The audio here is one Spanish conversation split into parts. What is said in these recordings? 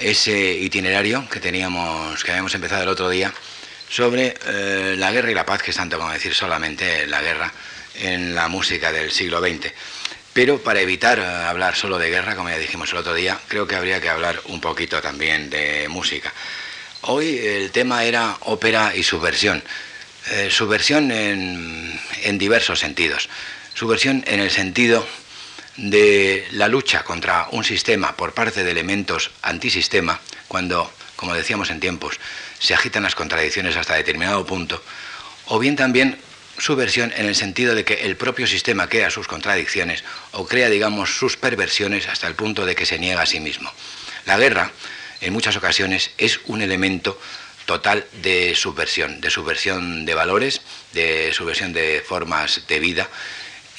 ese itinerario que teníamos, que habíamos empezado el otro día, sobre eh, la guerra y la paz, que es tanto como decir solamente la guerra en la música del siglo XX. Pero para evitar eh, hablar solo de guerra, como ya dijimos el otro día, creo que habría que hablar un poquito también de música. Hoy el tema era ópera y subversión. Eh, subversión en, en diversos sentidos. Subversión en el sentido de la lucha contra un sistema por parte de elementos antisistema, cuando, como decíamos en tiempos, se agitan las contradicciones hasta determinado punto, o bien también su versión en el sentido de que el propio sistema crea sus contradicciones o crea, digamos, sus perversiones hasta el punto de que se niega a sí mismo. La guerra, en muchas ocasiones, es un elemento total de subversión, de subversión de valores, de subversión de formas de vida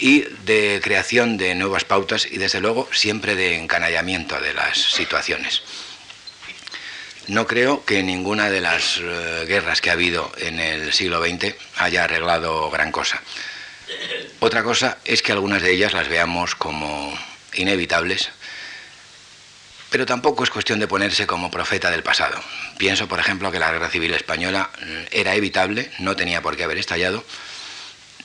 y de creación de nuevas pautas y, desde luego, siempre de encanallamiento de las situaciones. No creo que ninguna de las eh, guerras que ha habido en el siglo XX haya arreglado gran cosa. Otra cosa es que algunas de ellas las veamos como inevitables, pero tampoco es cuestión de ponerse como profeta del pasado. Pienso, por ejemplo, que la guerra civil española mm, era evitable, no tenía por qué haber estallado.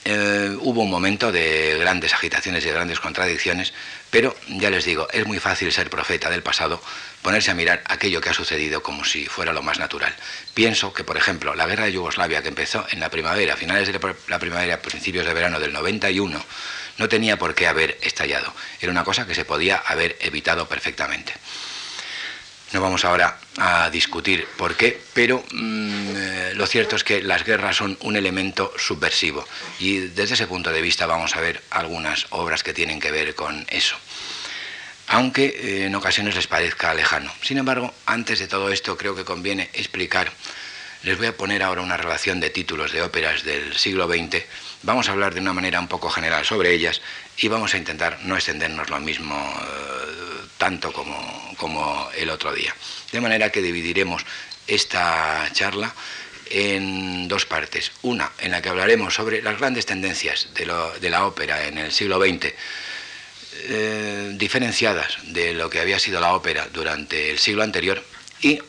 Eh, hubo un momento de grandes agitaciones y de grandes contradicciones, pero ya les digo, es muy fácil ser profeta del pasado ponerse a mirar aquello que ha sucedido como si fuera lo más natural. Pienso que, por ejemplo, la guerra de Yugoslavia, que empezó en la primavera, finales de la primavera, principios de verano del 91, no tenía por qué haber estallado. Era una cosa que se podía haber evitado perfectamente. No vamos ahora a discutir por qué, pero mm, eh, lo cierto es que las guerras son un elemento subversivo y desde ese punto de vista vamos a ver algunas obras que tienen que ver con eso aunque eh, en ocasiones les parezca lejano. Sin embargo, antes de todo esto creo que conviene explicar, les voy a poner ahora una relación de títulos de óperas del siglo XX, vamos a hablar de una manera un poco general sobre ellas y vamos a intentar no extendernos lo mismo eh, tanto como, como el otro día. De manera que dividiremos esta charla en dos partes. Una en la que hablaremos sobre las grandes tendencias de, la ópera en el siglo XX, eh, diferenciadas de lo que había sido la ópera durante el siglo anterior y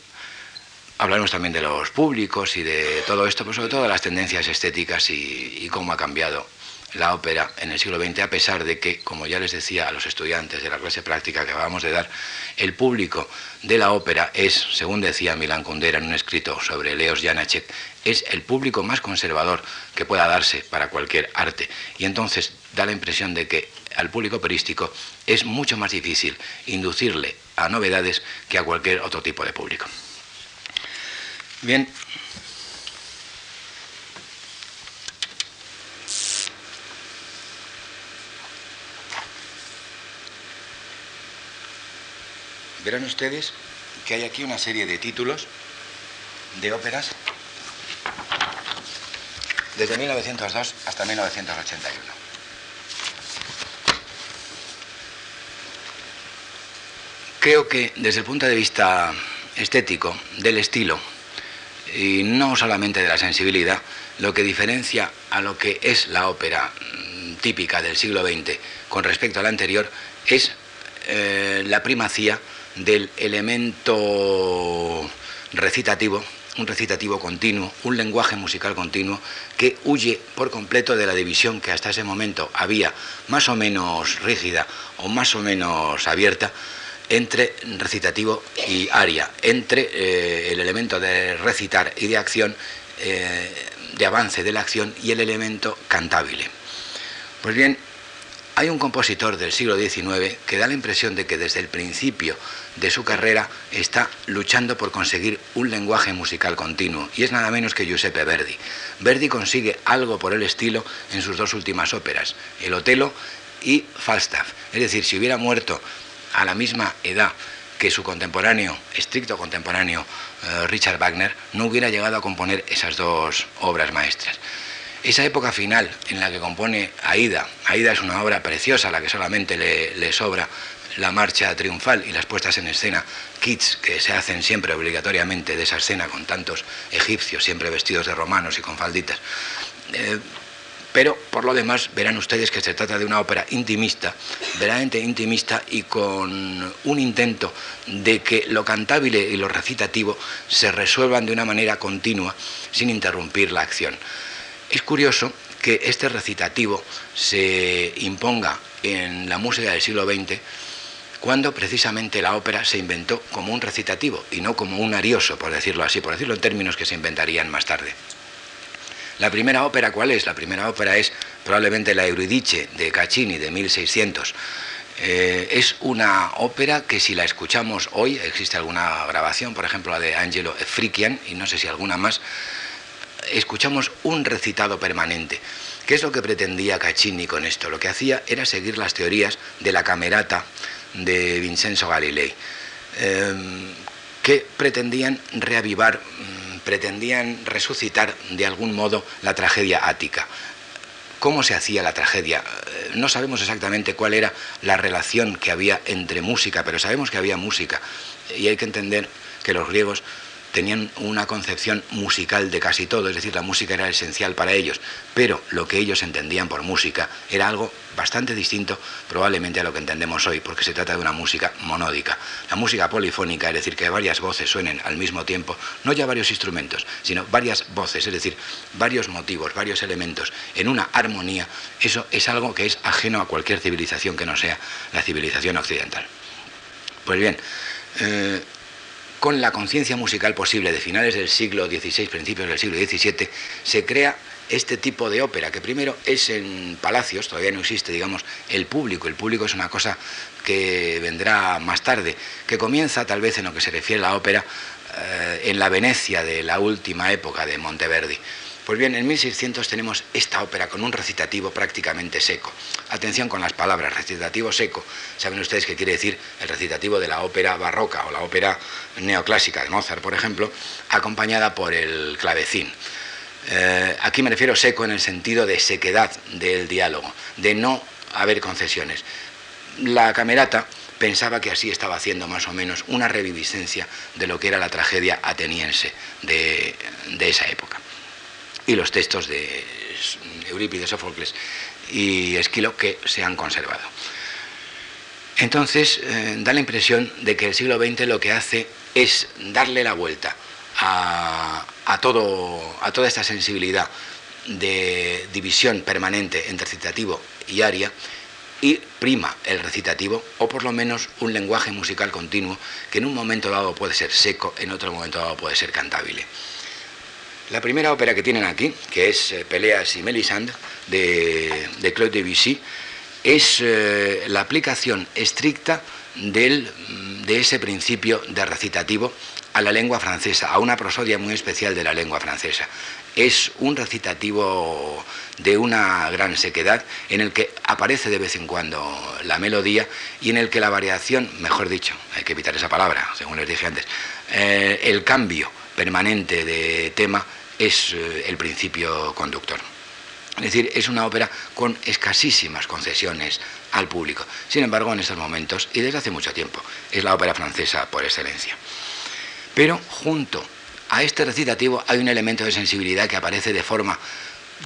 hablaremos también de los públicos y de todo esto, pero sobre todo de las tendencias estéticas y, cómo ha cambiado la ópera en el siglo XX, a pesar de que, como ya les decía a los estudiantes de la clase práctica que acabamos de dar, el público de la ópera es, según decía Milan Kundera en un escrito sobre Leos Janacek, es el público más conservador que pueda darse para cualquier arte. Y entonces da la impresión de que al público operístico es mucho más difícil inducirle a novedades que a cualquier otro tipo de público. Bien. Verán ustedes que hay aquí una serie de títulos de óperas desde 1902 hasta 1981. Creo que desde el punto de vista estético, del estilo, y no solamente de la sensibilidad, lo que diferencia a lo que es la ópera mm, típica del siglo XX con respecto a la anterior es eh, la primacía del elemento recitativo, un recitativo continuo, un lenguaje musical continuo que huye por completo de la división que hasta ese momento había más o menos rígida o más o menos abierta entre recitativo y aria, entre eh, el elemento de recitar y de acción, eh, de avance de la acción y el elemento cantable. Pues bien, hay un compositor del siglo XIX que da la impresión de que desde el principio de su carrera está luchando por conseguir un lenguaje musical continuo, y es nada menos que Giuseppe Verdi. Verdi consigue algo por el estilo en sus dos últimas óperas, El Otelo y Falstaff. Es decir, si hubiera muerto a la misma edad que su contemporáneo, estricto contemporáneo, eh, Richard Wagner, no hubiera llegado a componer esas dos obras maestras. Esa época final en la que compone Aida, Aida es una obra preciosa, la que solamente le, sobra la marcha triunfal y las puestas en escena kits que se hacen siempre obligatoriamente de esa escena con tantos egipcios siempre vestidos de romanos y con falditas. Eh, Pero por lo demás verán ustedes que se trata de una ópera intimista, verdaderamente intimista y con un intento de que lo cantable y lo recitativo se resuelvan de una manera continua sin interrumpir la acción. Es curioso que este recitativo se imponga en la música del siglo XX cuando precisamente la ópera se inventó como un recitativo y no como un arioso, por decirlo así, por decirlo en términos que se inventarían más tarde. La primera ópera, ¿cuál es? La primera ópera es probablemente la Euridice de Caccini de 1600. Eh, es una ópera que si la escuchamos hoy, existe alguna grabación, por ejemplo la de Angelo Frikian y no sé si alguna más, escuchamos un recitado permanente. ¿Qué es lo que pretendía Caccini con esto? Lo que hacía era seguir las teorías de la camerata de Vincenzo Galilei, eh, que pretendían reavivar pretendían resucitar de algún modo la tragedia ática. ¿Cómo se hacía la tragedia? Eh, no sabemos exactamente cuál era la relación que había entre música, pero sabemos que había música. Y hay que entender que los griegos tenían una concepción musical de casi todo, es decir, la música era esencial para ellos, pero lo que ellos entendían por música era algo bastante distinto probablemente a lo que entendemos hoy, porque se trata de una música monódica. La música polifónica, es decir, que varias voces suenen al mismo tiempo, no ya varios instrumentos, sino varias voces, es decir, varios motivos, varios elementos en una armonía, eso es algo que es ajeno a cualquier civilización que no sea la civilización occidental. Pues bien, eh, con la conciencia musical posible de finales del siglo XVI, principios del siglo XVII, se crea este tipo de ópera, que primero es en palacios, todavía no existe, digamos, el público. El público es una cosa que vendrá más tarde, que comienza tal vez en lo que se refiere a la ópera eh, en la Venecia de la última época de Monteverdi. Pues bien, en 1600 tenemos esta ópera con un recitativo prácticamente seco. Atención con las palabras, recitativo seco. Saben ustedes qué quiere decir el recitativo de la ópera barroca o la ópera neoclásica de Mozart, por ejemplo, acompañada por el clavecín. Eh, aquí me refiero seco en el sentido de sequedad del diálogo, de no haber concesiones. La camerata pensaba que así estaba haciendo más o menos una reviviscencia de lo que era la tragedia ateniense de esa época y los textos de Eurípides, Sófocles y Esquilo que se han conservado. Entonces, eh, da la impresión de que el siglo XX lo que hace es darle la vuelta a, todo, a toda esta sensibilidad de división permanente entre recitativo y aria y prima el recitativo, o por lo menos un lenguaje musical continuo que en un momento dado puede ser seco, en otro momento dado puede ser cantable. La primera ópera que tienen aquí, que es eh, Peleas y Melisande, de, Claude Debussy, es eh, la aplicación estricta del, mm, de ese principio de recitativo a la lengua francesa, a una prosodia muy especial de la lengua francesa. Es un recitativo de una gran sequedad en el que aparece de vez en cuando la melodía y en el que la variación, mejor dicho, hay que evitar esa palabra, según les dije antes, eh, el cambio permanente de tema es eh, el principio conductor. Es decir, es una ópera con escasísimas concesiones al público. Sin embargo, en estos momentos, y desde hace mucho tiempo, es la ópera francesa por excelencia. Pero junto a este recitativo hay un elemento de sensibilidad que aparece de forma,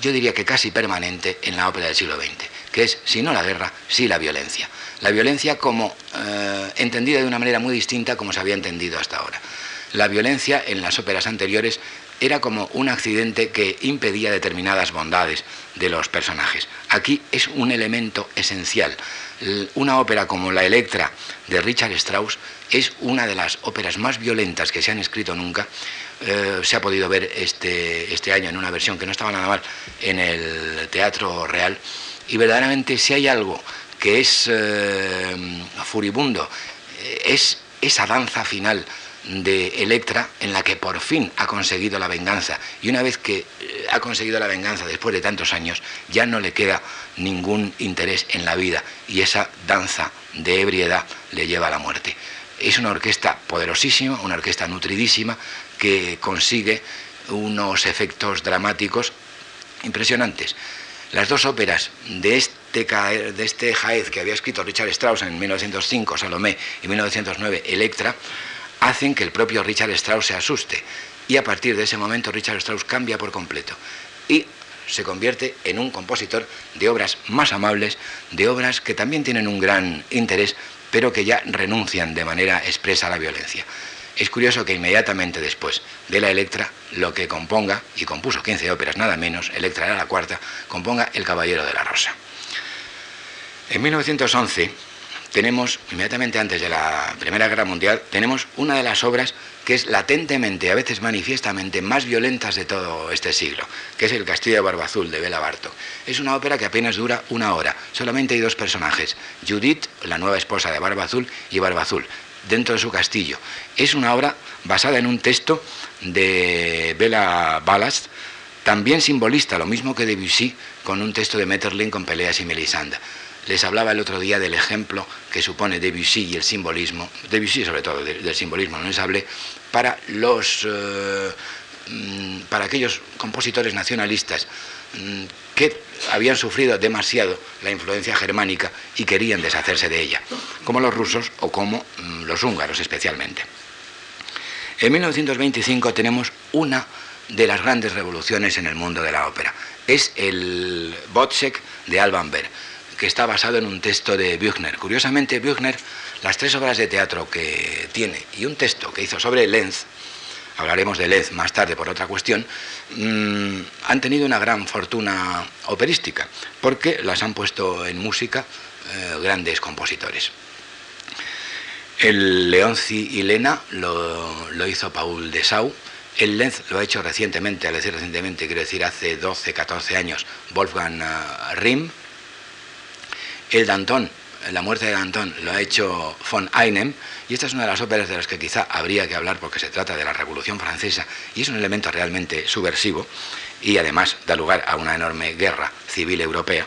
yo diría que casi permanente, en la ópera del siglo XX, que es, si no la guerra, sí la violencia. La violencia como eh, entendida de una manera muy distinta como se había entendido hasta ahora. La violencia en las óperas anteriores era como un accidente que impedía determinadas bondades de los personajes. Aquí es un elemento esencial. Una ópera como La Electra de Richard Strauss es una de las óperas más violentas que se han escrito nunca. Eh, se ha podido ver este, este año en una versión que no estaba nada mal en el Teatro Real. Y verdaderamente si hay algo que es eh, furibundo, eh, es esa danza final de Electra en la que por fin ha conseguido la venganza y una vez que eh, ha conseguido la venganza después de tantos años ya no le queda ningún interés en la vida y esa danza de ebriedad le lleva a la muerte. Es una orquesta poderosísima, una orquesta nutridísima que consigue unos efectos dramáticos impresionantes. Las dos óperas de este, de este Jaez que había escrito Richard Strauss en 1905, Salomé, y 1909, Electra, hacen que el propio Richard Strauss se asuste. Y a partir de ese momento Richard Strauss cambia por completo. Y se convierte en un compositor de obras más amables, de obras que también tienen un gran interés, pero que ya renuncian de manera expresa a la violencia. Es curioso que inmediatamente después de la Electra, lo que componga, y compuso 15 óperas nada menos, Electra era la cuarta, componga El Caballero de la Rosa. En 1911 tenemos, inmediatamente antes de la Primera Guerra Mundial, tenemos una de las obras que es latentemente, a veces manifiestamente, más violentas de todo este siglo, que es El Castillo de Barba Azul de Bela Bartok. Es una ópera que apenas dura una hora, solamente hay dos personajes, Judith, la nueva esposa de Barba Azul, y Barba Azul, dentro de su castillo. Es una obra basada en un texto de Bela Ballast, también simbolista, lo mismo que Debussy, con un texto de Metterlin con Peleas y Melisanda. Les hablaba el otro día del ejemplo que supone Debussy y el simbolismo, Debussy sobre todo, del simbolismo, no les hablé, para, los, eh, mm, para aquellos compositores nacionalistas mm, que habían sufrido demasiado la influencia germánica y querían deshacerse de ella, como los rusos o como mm, los húngaros especialmente. En 1925 tenemos una de las grandes revoluciones en el mundo de la ópera. Es el Botsek de Alban Berg que está basado en un texto de Büchner. Curiosamente, Büchner, las tres obras de teatro que tiene y un texto que hizo sobre Lenz, hablaremos de Lenz más tarde por otra cuestión, mm, han tenido una gran fortuna operística, porque las han puesto en música eh, grandes compositores. El Leonci y Lena lo, hizo Paul de Sau, el Lenz lo ha hecho recientemente, al decir recientemente, quiero decir hace 12, 14 años, Wolfgang uh, Rimm, el Danton, la muerte de Danton, lo ha hecho von Einem, y esta es una de las óperas de las que quizá habría que hablar porque se trata de la Revolución Francesa y es un elemento realmente subversivo y además da lugar a una enorme guerra civil europea.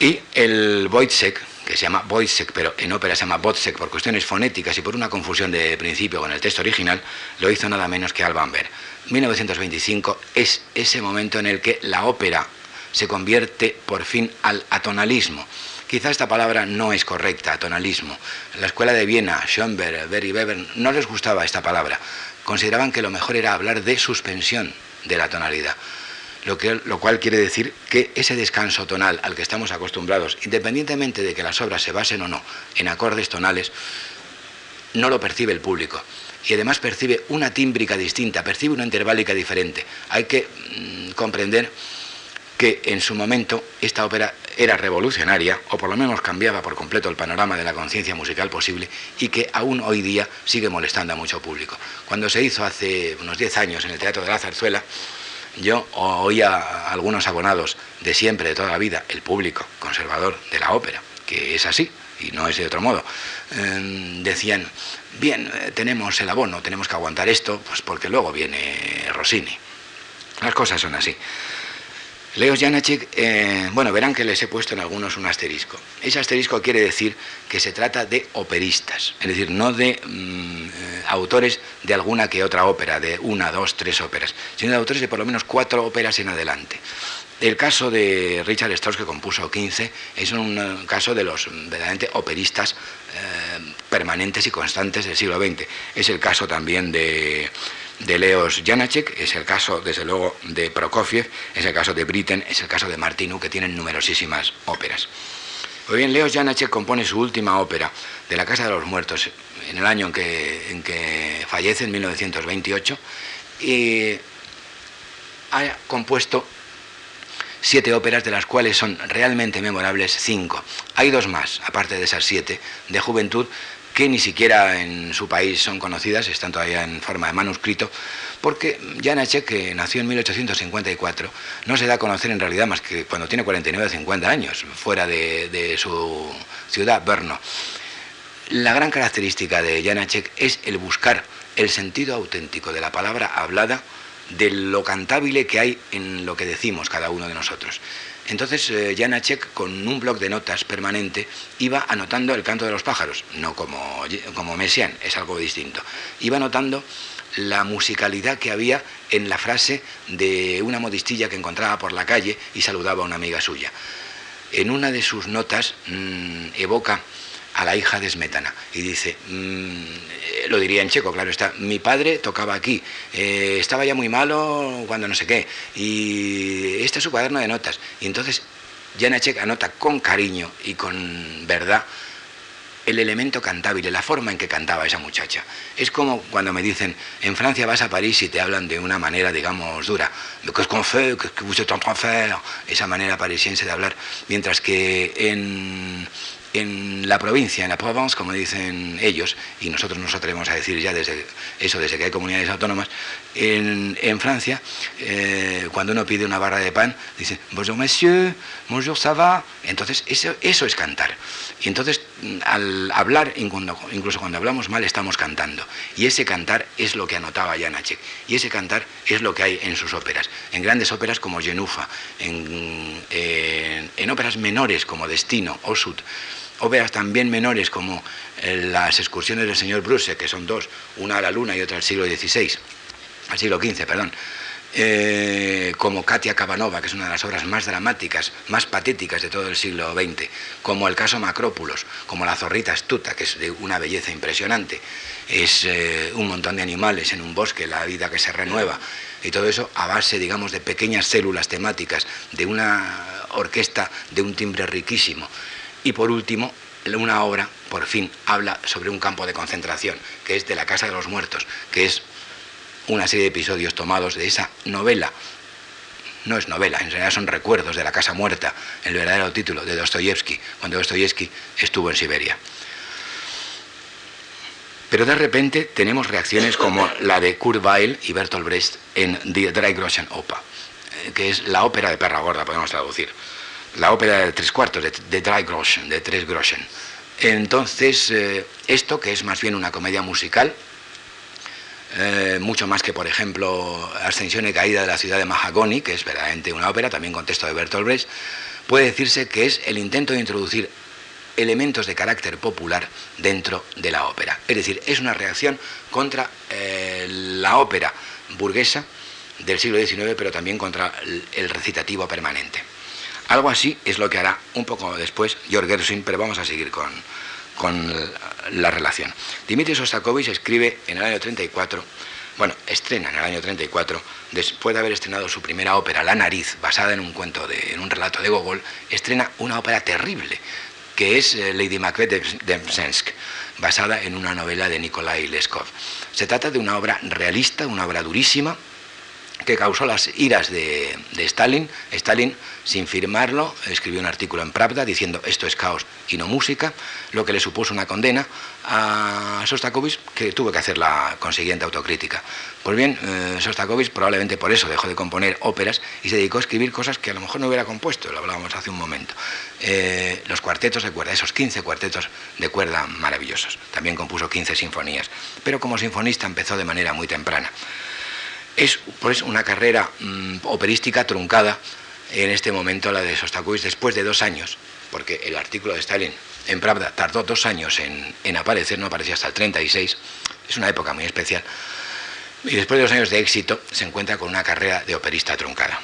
Y el Wojciech, que se llama Wojciech, pero en ópera se llama Wojciech por cuestiones fonéticas y por una confusión de principio con el texto original, lo hizo nada menos que Alban Berg. 1925 es ese momento en el que la ópera se convierte por fin al atonalismo. Quizá esta palabra no es correcta, atonalismo. la escuela de Viena, Schoenberg, Berry Weber, no les gustaba esta palabra. Consideraban que lo mejor era hablar de suspensión de la tonalidad. Lo, que, lo, cual quiere decir que ese descanso tonal al que estamos acostumbrados, independientemente de que las obras se basen o no en acordes tonales, no lo percibe el público. Y además percibe una tímbrica distinta, percibe una interválica diferente. Hay que mm, comprender que en su momento esta ópera era revolucionaria, o por lo menos cambiaba por completo el panorama de la conciencia musical posible, y que aún hoy día sigue molestando a mucho público. Cuando se hizo hace unos 10 años en el Teatro de la Zarzuela, yo oía a algunos abonados de siempre, de toda la vida, el público conservador de la ópera, que es así, y no es de otro modo, em, decían, bien, eh, tenemos el abono, tenemos que aguantar esto, pues porque luego viene Rossini. Las cosas son así. Leos Janacek, eh, bueno, verán que les he puesto en algunos un asterisco. Ese asterisco quiere decir que se trata de operistas, es decir, no de mm, eh, autores de alguna que otra ópera, de una, dos, tres óperas, sino de autores de por lo menos cuatro óperas en adelante. El caso de Richard Strauss, que compuso 15, es un eh, caso de los verdaderamente operistas permanentes y constantes del siglo XX. Es el caso también de de Leos Janacek, es el caso, desde luego, de Prokofiev, es el caso de Britten, es el caso de Martinu, que tienen numerosísimas óperas. Pues bien, Leos Janacek compone su última ópera, de la Casa de los Muertos, en el año en que, en que fallece, en 1928, y ha compuesto siete óperas, de las cuales son realmente memorables cinco. Hay dos más, aparte de esas siete, de juventud, que ni siquiera en su país son conocidas, están todavía en forma de manuscrito, porque Janacek, que nació en 1854, no se da a conocer en realidad más que cuando tiene 49 o 50 años, fuera de, su ciudad, Brno. La gran característica de Janacek es el buscar el sentido auténtico de la palabra hablada, de lo cantable que hay en lo que decimos cada uno de nosotros. Entonces eh, con un bloc de notas permanente, iba anotando el canto de los pájaros, no como, como Messiaen, es algo distinto. Iba anotando la musicalidad que había en la frase de una modistilla que encontraba por la calle y saludaba a una amiga suya. En una de sus notas mm, evoca a la hija de Smetana y dice, mm, lo diría en checo, claro está, mi padre tocaba aquí, eh, estaba ya muy malo cuando no sé qué, y este es su cuaderno de notas. Y entonces Janacek anota con cariño y con verdad el elemento cantable, la forma en que cantaba esa muchacha. Es como cuando me dicen, en Francia vas a París y te hablan de una manera, digamos, dura. ¿Qué es qu'on fait? ¿Qué vous êtes en train de faire? Esa manera parisiense de hablar. Mientras que en en la provincia, en la Provence, como dicen ellos, y nosotros nos atrevemos a decir ya desde eso, desde que hay comunidades autónomas, en, Francia, eh, cuando uno pide una barra de pan, dice, bonjour monsieur, bonjour ça va, entonces eso, eso es cantar. Y entonces al hablar, incluso cuando hablamos mal, estamos cantando. Y ese cantar es lo que anotaba Janacek. Y ese cantar es lo que hay en sus óperas. En grandes óperas como Genufa, en, óperas menores como Destino, Osut, óperas también menores como eh, las excursiones del señor Bruce, que son dos, una a la luna y otra al siglo XVI, al siglo XV, perdón, eh, como Katia Kavanova, que es una de las obras más dramáticas, más patéticas de todo el siglo XX, como el caso Macrópulos, como La zorrita astuta, que es de una belleza impresionante, es eh, un montón de animales en un bosque, la vida que se renueva, y todo eso a base, digamos, de pequeñas células temáticas, de una orquesta de un timbre riquísimo. Y por último, una obra, por fin, habla sobre un campo de concentración, que es de la Casa de los Muertos, que es una serie de episodios tomados de esa novela. No es novela, en realidad son recuerdos de la Casa Muerta, el verdadero título de Dostoyevsky, cuando Dostoyevsky estuvo en Siberia. Pero de repente tenemos reacciones como la de Kurt Weill y Bertolt Brecht en Die Groschen Oper, eh, que es la ópera de perra gorda, podemos traducir la ópera de tres cuartos, de, de Groschen, de tres Groschen. Entonces, eh, esto que es más bien una comedia musical, eh, mucho más que, por ejemplo, Ascensión y Caída de la ciudad de Mahagoni, que es verdaderamente una ópera, también con texto de Bertolt Brecht, puede decirse que es el intento de introducir elementos de carácter popular dentro de la ópera. Es decir, es una reacción contra eh, la ópera burguesa del siglo XIX, pero también contra el recitativo permanente. Algo así es lo que hará un poco después Georg Gershwin, pero vamos a seguir con, la relación. Dimitri Sostakovich escribe en el año 34, bueno, estrena en el año 34, después de haber estrenado su primera ópera, La nariz, basada en un cuento, de, en un relato de Gogol, estrena una ópera terrible, que es eh, Lady Macbeth de Msensk, basada en una novela de Nikolai Leskov. Se trata de una obra realista, una obra durísima, que causó las iras de, Stalin. Stalin, sin firmarlo, escribió un artículo en Pravda diciendo esto es caos y no música, lo que le supuso una condena a Sostakovich, que tuvo que hacer la consiguiente autocrítica. Pues bien, eh, Sostakovich probablemente por eso dejó de componer óperas y se dedicó a escribir cosas que a lo mejor no hubiera compuesto, lo hablábamos hace un momento. Eh, los cuartetos de cuerda, esos 15 cuartetos de cuerda maravillosos. También compuso 15 sinfonías, pero como sinfonista empezó de manera muy temprana. Es pues, una carrera mm, operística truncada en este momento la de Sostakovich después de dos años, porque el artículo de Stalin en Pravda tardó dos años en, en aparecer, no aparecía hasta el 36, es una época muy especial, y después de dos años de éxito se encuentra con una carrera de operista truncada.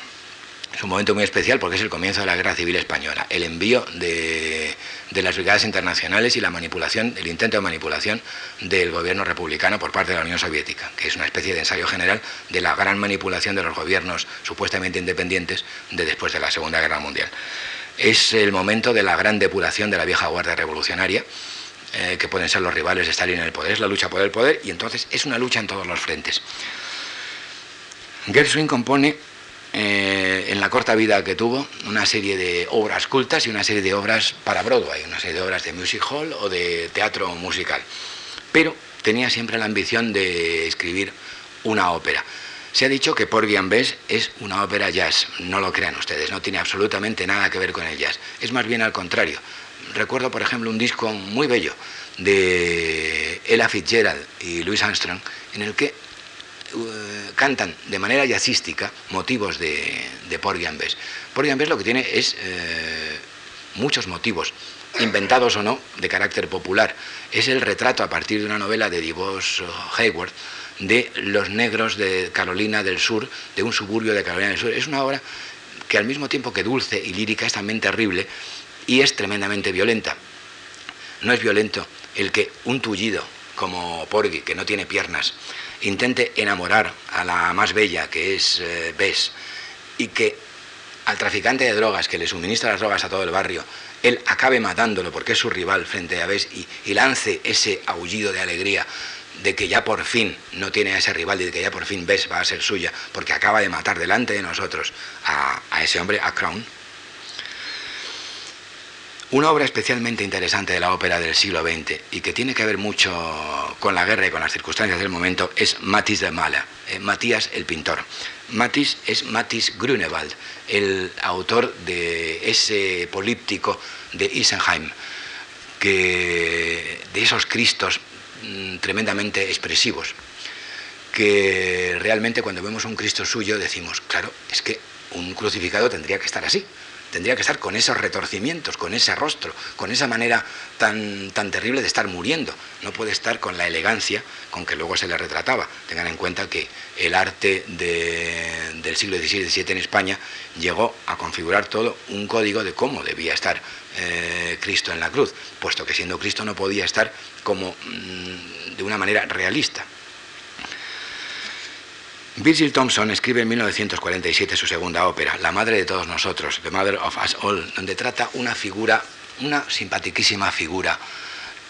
Es un momento muy especial porque es el comienzo de la Guerra Civil Española, el envío de, las brigadas internacionales y la manipulación, el intento de manipulación del gobierno republicano por parte de la Unión Soviética, que es una especie de ensayo general de la gran manipulación de los gobiernos supuestamente independientes de después de la Segunda Guerra Mundial. Es el momento de la gran depuración de la vieja guardia revolucionaria, eh, que pueden ser los rivales de Stalin en el poder, es la lucha por el poder, y entonces es una lucha en todos los frentes. Gershwin compone eh, en la corta vida que tuvo, una serie de obras cultas y una serie de obras para Broadway, una serie de obras de music hall o de teatro musical. Pero tenía siempre la ambición de escribir una ópera. Se ha dicho que Porgy and Bess es una ópera jazz, no lo crean ustedes, no tiene absolutamente nada que ver con el jazz, es más bien al contrario. Recuerdo, por ejemplo, un disco muy bello de Ella Fitzgerald y Louis Armstrong, en el que cantan de manera jazzística motivos de, de Porgy and Bess. Porgy and Bess lo que tiene es eh, muchos motivos, inventados o no, de carácter popular. Es el retrato a partir de una novela de DeVos Hayward de los negros de Carolina del Sur, de un suburbio de Carolina del Sur. Es una obra que al mismo tiempo que dulce y lírica es también terrible y es tremendamente violenta. no es violento el que un tullido como Porgy, que no tiene piernas, intente enamorar a la más bella, que es eh, Bess, y que al traficante de drogas que le suministra las drogas a todo el barrio, él acabe matándolo porque es su rival frente a Bess y, lance ese aullido de alegría de que ya por fin no tiene a ese rival y de que ya por fin Bess va a ser suya porque acaba de matar delante de nosotros a, a ese hombre, a Crown, una obra especialmente interesante de la ópera del siglo XX y que tiene que ver mucho con la guerra y con las circunstancias del momento es Matis de Mala, eh, Matías el pintor. Matis es Matis Grunewald, el autor de ese políptico de Isenheim, que, de esos cristos mm, tremendamente expresivos, que realmente cuando vemos un Cristo suyo decimos, claro, es que un crucificado tendría que estar así tendría que estar con esos retorcimientos, con ese rostro, con esa manera tan, tan terrible de estar muriendo. No puede estar con la elegancia con que luego se le retrataba. Tengan en cuenta que el arte del siglo XVI y XVII en España llegó a configurar todo un código de cómo debía estar eh, Cristo en la cruz, puesto que siendo Cristo no podía estar como mm, de una manera realista. Virgil Thompson escribe en 1947 su segunda ópera, La Madre de todos nosotros, The Mother of Us All, donde trata una figura, una simpaticísima figura,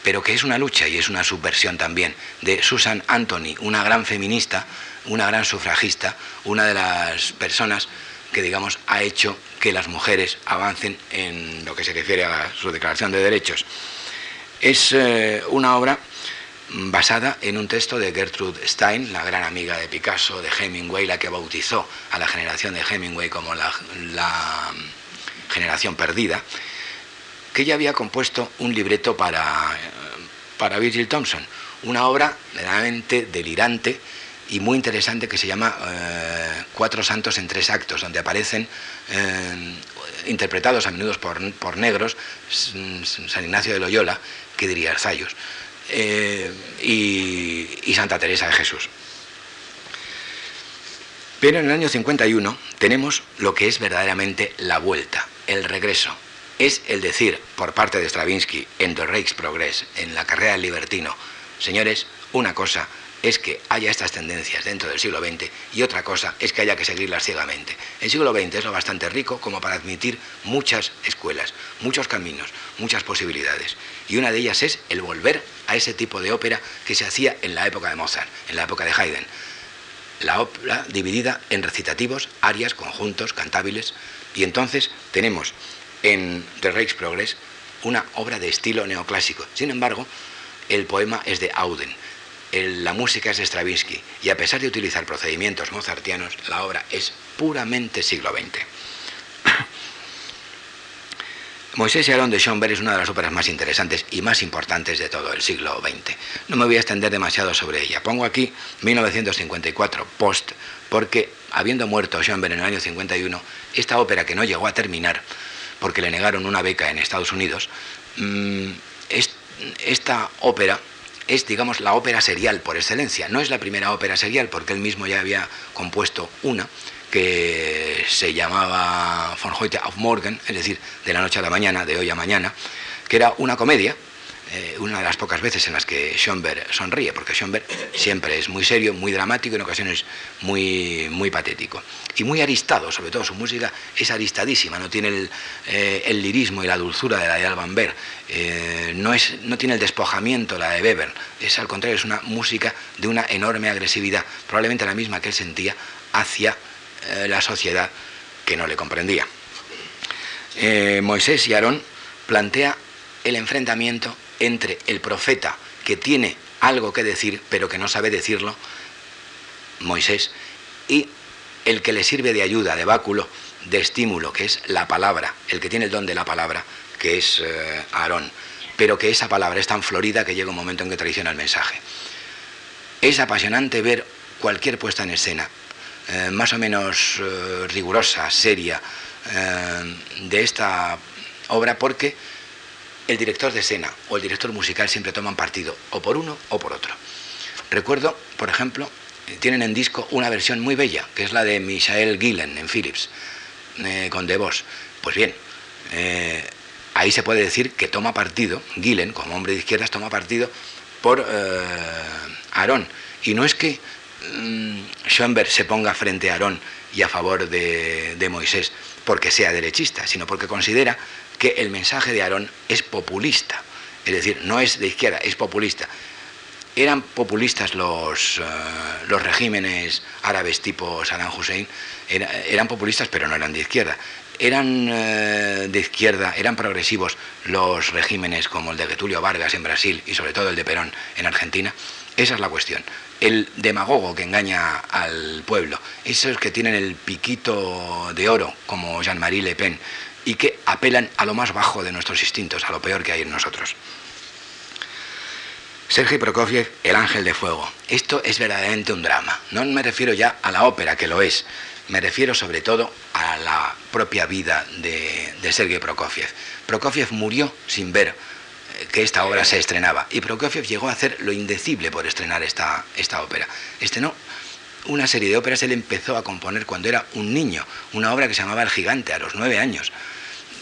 pero que es una lucha y es una subversión también, de Susan Anthony, una gran feminista, una gran sufragista, una de las personas que, digamos, ha hecho que las mujeres avancen en lo que se refiere a su declaración de derechos. Es eh, una obra basada en un texto de Gertrude Stein, la gran amiga de Picasso, de Hemingway, la que bautizó a la generación de Hemingway como la, generación perdida, que ella había compuesto un libreto para, para Virgil Thompson, una obra verdaderamente delirante y muy interesante que se llama eh, Cuatro Santos en tres actos, donde aparecen eh, interpretados a menudo por, por negros, San Ignacio de Loyola, que diría Arzayos eh, y, Santa Teresa de Jesús. Pero en el año 51 tenemos lo que es verdaderamente la vuelta, el regreso. Es el decir por parte de Stravinsky en The Race Progress, en la carrera del libertino, señores, una cosa es que haya estas tendencias dentro del siglo XX y otra cosa es que haya que seguirlas ciegamente. El siglo XX es lo bastante rico como para admitir muchas escuelas, muchos caminos, muchas posibilidades. Y una de ellas es el volver a ese tipo de ópera que se hacía en la época de Mozart, en la época de Haydn. La ópera dividida en recitativos, arias, conjuntos, cantables. Y entonces tenemos en The Progress una obra de estilo neoclásico. Sin embargo, el poema es de Auden la música es Stravinsky y a pesar de utilizar procedimientos mozartianos, la obra es puramente siglo XX. Moisés y Aarón de Schoenberg es una de las óperas más interesantes y más importantes de todo el siglo XX. No me voy a extender demasiado sobre ella. Pongo aquí 1954, Post, porque habiendo muerto Schoenberg en el año 51, esta ópera que no llegó a terminar porque le negaron una beca en Estados Unidos, mm, esta ópera es, digamos, la ópera serial por excelencia. No es la primera ópera serial, porque él mismo ya había compuesto una que se llamaba Von heute auf morgen, es decir, de la noche a la mañana, de hoy a mañana, que era una comedia eh, una de las pocas veces en las que Schoenberg sonríe, porque Schoenberg siempre es muy serio, muy dramático, en ocasiones muy, muy patético. Y muy aristado, sobre todo su música es aristadísima, no tiene el, eh, lirismo y la dulzura de la de Alban Berg, eh, no, es, no tiene el despojamiento, la de Weber, es al contrario, es una música de una enorme agresividad, probablemente la misma que él sentía hacia la sociedad que no le comprendía. Moisés y Aarón plantea el enfrentamiento entre el profeta que tiene algo que decir pero que no sabe decirlo, Moisés, y el que le sirve de ayuda, de báculo, de estímulo, que es la palabra, el que tiene el don de la palabra, que es eh, Aarón, pero que esa palabra es tan florida que llega un momento en que traiciona el mensaje. Es apasionante ver cualquier puesta en escena, eh, más o menos eh, rigurosa, seria, de esta obra, porque el director de escena o el director musical siempre toman partido o por uno o por otro. Recuerdo, por ejemplo, eh, tienen en disco una versión muy bella, que es la de Michael Gillen en Philips, eh, con The Voz. Pues bien, eh, ahí se puede decir que toma partido, Gillen, como hombre de izquierdas, toma partido por eh, Aarón. Y no es que mm, Schoenberg se ponga frente a Aarón y a favor de Moisés porque sea derechista, sino porque considera que el mensaje de Aarón es populista. Es decir, no es de izquierda, es populista. Eran populistas los, eh, los regímenes árabes tipo Saddam Hussein, eran populistas pero no eran de izquierda. Eran eh, de izquierda, eran progresivos los regímenes como el de Getulio Vargas en Brasil y sobre todo el de Perón en Argentina. Esa es la cuestión. El demagogo que engaña al pueblo, esos que tienen el piquito de oro como Jean-Marie Le Pen y que apelan a lo más bajo de nuestros instintos, a lo peor que hay en nosotros. Sergei Prokofiev, El Ángel de Fuego. Esto es verdaderamente un drama. No me refiero ya a la ópera, que lo es. Me refiero sobre todo a la propia vida de, de Sergei Prokofiev. Prokofiev murió sin ver eh, que esta obra se estrenaba y Prokofiev llegó a hacer lo indecible por estrenar esta, esta ópera. Estrenó una serie de óperas, él empezó a componer cuando era un niño, una obra que se llamaba El Gigante, a los nueve años.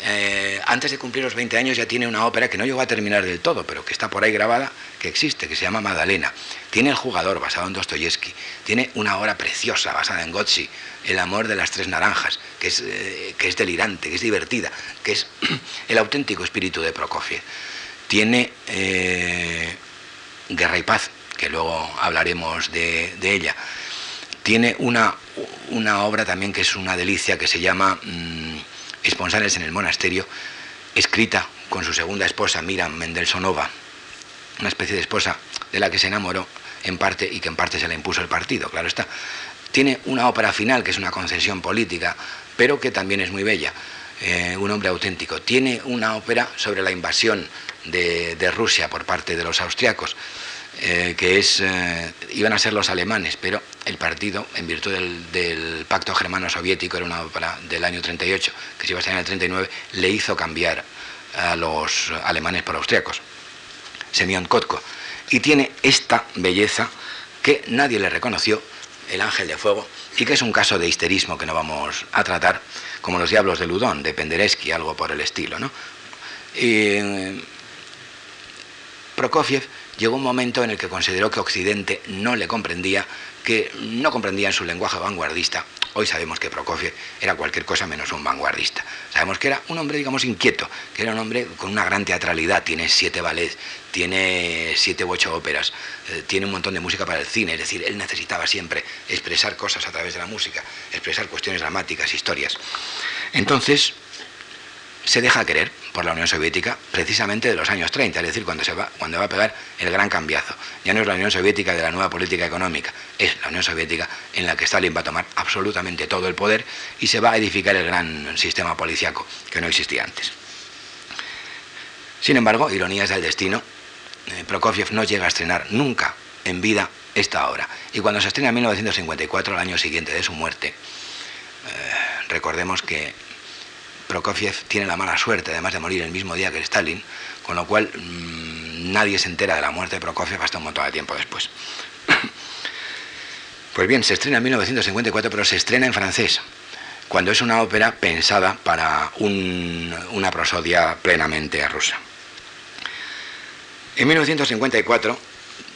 Eh, antes de cumplir los 20 años ya tiene una ópera que no llegó a terminar del todo, pero que está por ahí grabada, que existe, que se llama Madalena. Tiene El jugador, basado en Dostoyevsky. Tiene una obra preciosa, basada en Gozzi, El amor de las tres naranjas, que es, eh, que es delirante, que es divertida, que es el auténtico espíritu de Prokofiev. Tiene eh, Guerra y Paz, que luego hablaremos de, ella. Tiene una, una, obra también que es una delicia, que se llama... Mm, Esponsales en el monasterio, escrita con su segunda esposa, Miriam Mendelsonova, una especie de esposa de la que se enamoró en parte y que en parte se le impuso el partido, claro está. Tiene una ópera final que es una concesión política, pero que también es muy bella, eh, un hombre auténtico. Tiene una ópera sobre la invasión de, de Rusia por parte de los austriacos, eh, que es, eh, iban a ser los alemanes, pero el partido, en virtud del, pacto germano-soviético, era una ópera del año 38, que se iba a ser en el 39, le hizo cambiar a los alemanes por austriacos. Semyon Kotko. Y tiene esta belleza que nadie le reconoció, el ángel de fuego, y que es un caso de histerismo que no vamos a tratar, como los diablos de Ludón, de Penderecki, algo por el estilo. ¿no? Eh, Prokofiev llegó un momento en el que consideró que Occidente no le comprendía, que no comprendía en su lenguaje vanguardista. Hoy sabemos que Prokofiev era cualquier cosa menos un vanguardista. Sabemos que era un hombre, digamos, inquieto, que era un hombre con una gran teatralidad, tiene siete ballets, tiene siete u ocho óperas, eh, tiene un montón de música para el cine, es decir, él necesitaba siempre expresar cosas a través de la música, expresar cuestiones dramáticas, historias. Entonces, se deja querer por la Unión Soviética precisamente de los años 30, es decir, cuando, se va, cuando va a pegar el gran cambiazo. Ya no es la Unión Soviética de la nueva política económica, es la Unión Soviética en la que Stalin va a tomar absolutamente todo el poder y se va a edificar el gran sistema policiaco que no existía antes. Sin embargo, ironías del destino, eh, Prokofiev no llega a estrenar nunca en vida esta obra. Y cuando se estrena en 1954, el año siguiente de su muerte, eh, recordemos que Prokofiev tiene la mala suerte, además de morir el mismo día que Stalin, con lo cual mm, nadie se entera de la muerte de Prokofiev hasta un montón de tiempo después. Pues bien, se estrena en 1954, pero se estrena en francés, cuando es una ópera pensada para una prosodia plenamente rusa. En 1954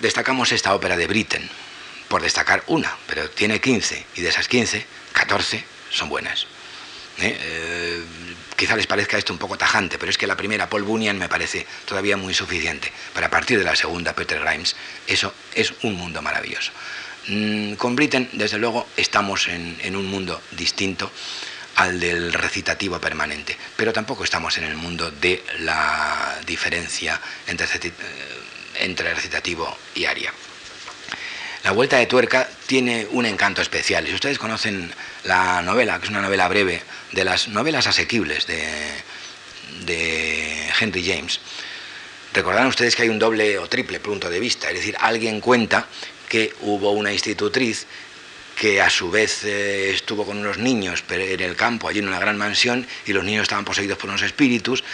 destacamos esta ópera de Britten, por destacar una, pero tiene 15, y de esas 15, 14 son buenas. ¿Eh? Eh, quizá les parezca esto un poco tajante, pero es que la primera, Paul Bunyan, me parece todavía muy suficiente. Para partir de la segunda, Peter Grimes, eso es un mundo maravilloso. Mm, con Britten, desde luego, estamos en, un mundo distinto al del recitativo permanente, pero tampoco estamos en el mundo de la diferencia entre, eh, entre recitativo y aria. La Vuelta de Tuerca tiene un encanto especial. Si ustedes conocen la novela, que es una novela breve, de las novelas asequibles de, Henry James, recordarán ustedes que hay un doble o triple punto de vista. Es decir, alguien cuenta que hubo una institutriz que a su vez eh, estuvo con unos niños en el campo, allí en una gran mansión, y los niños estaban poseídos por unos espíritus.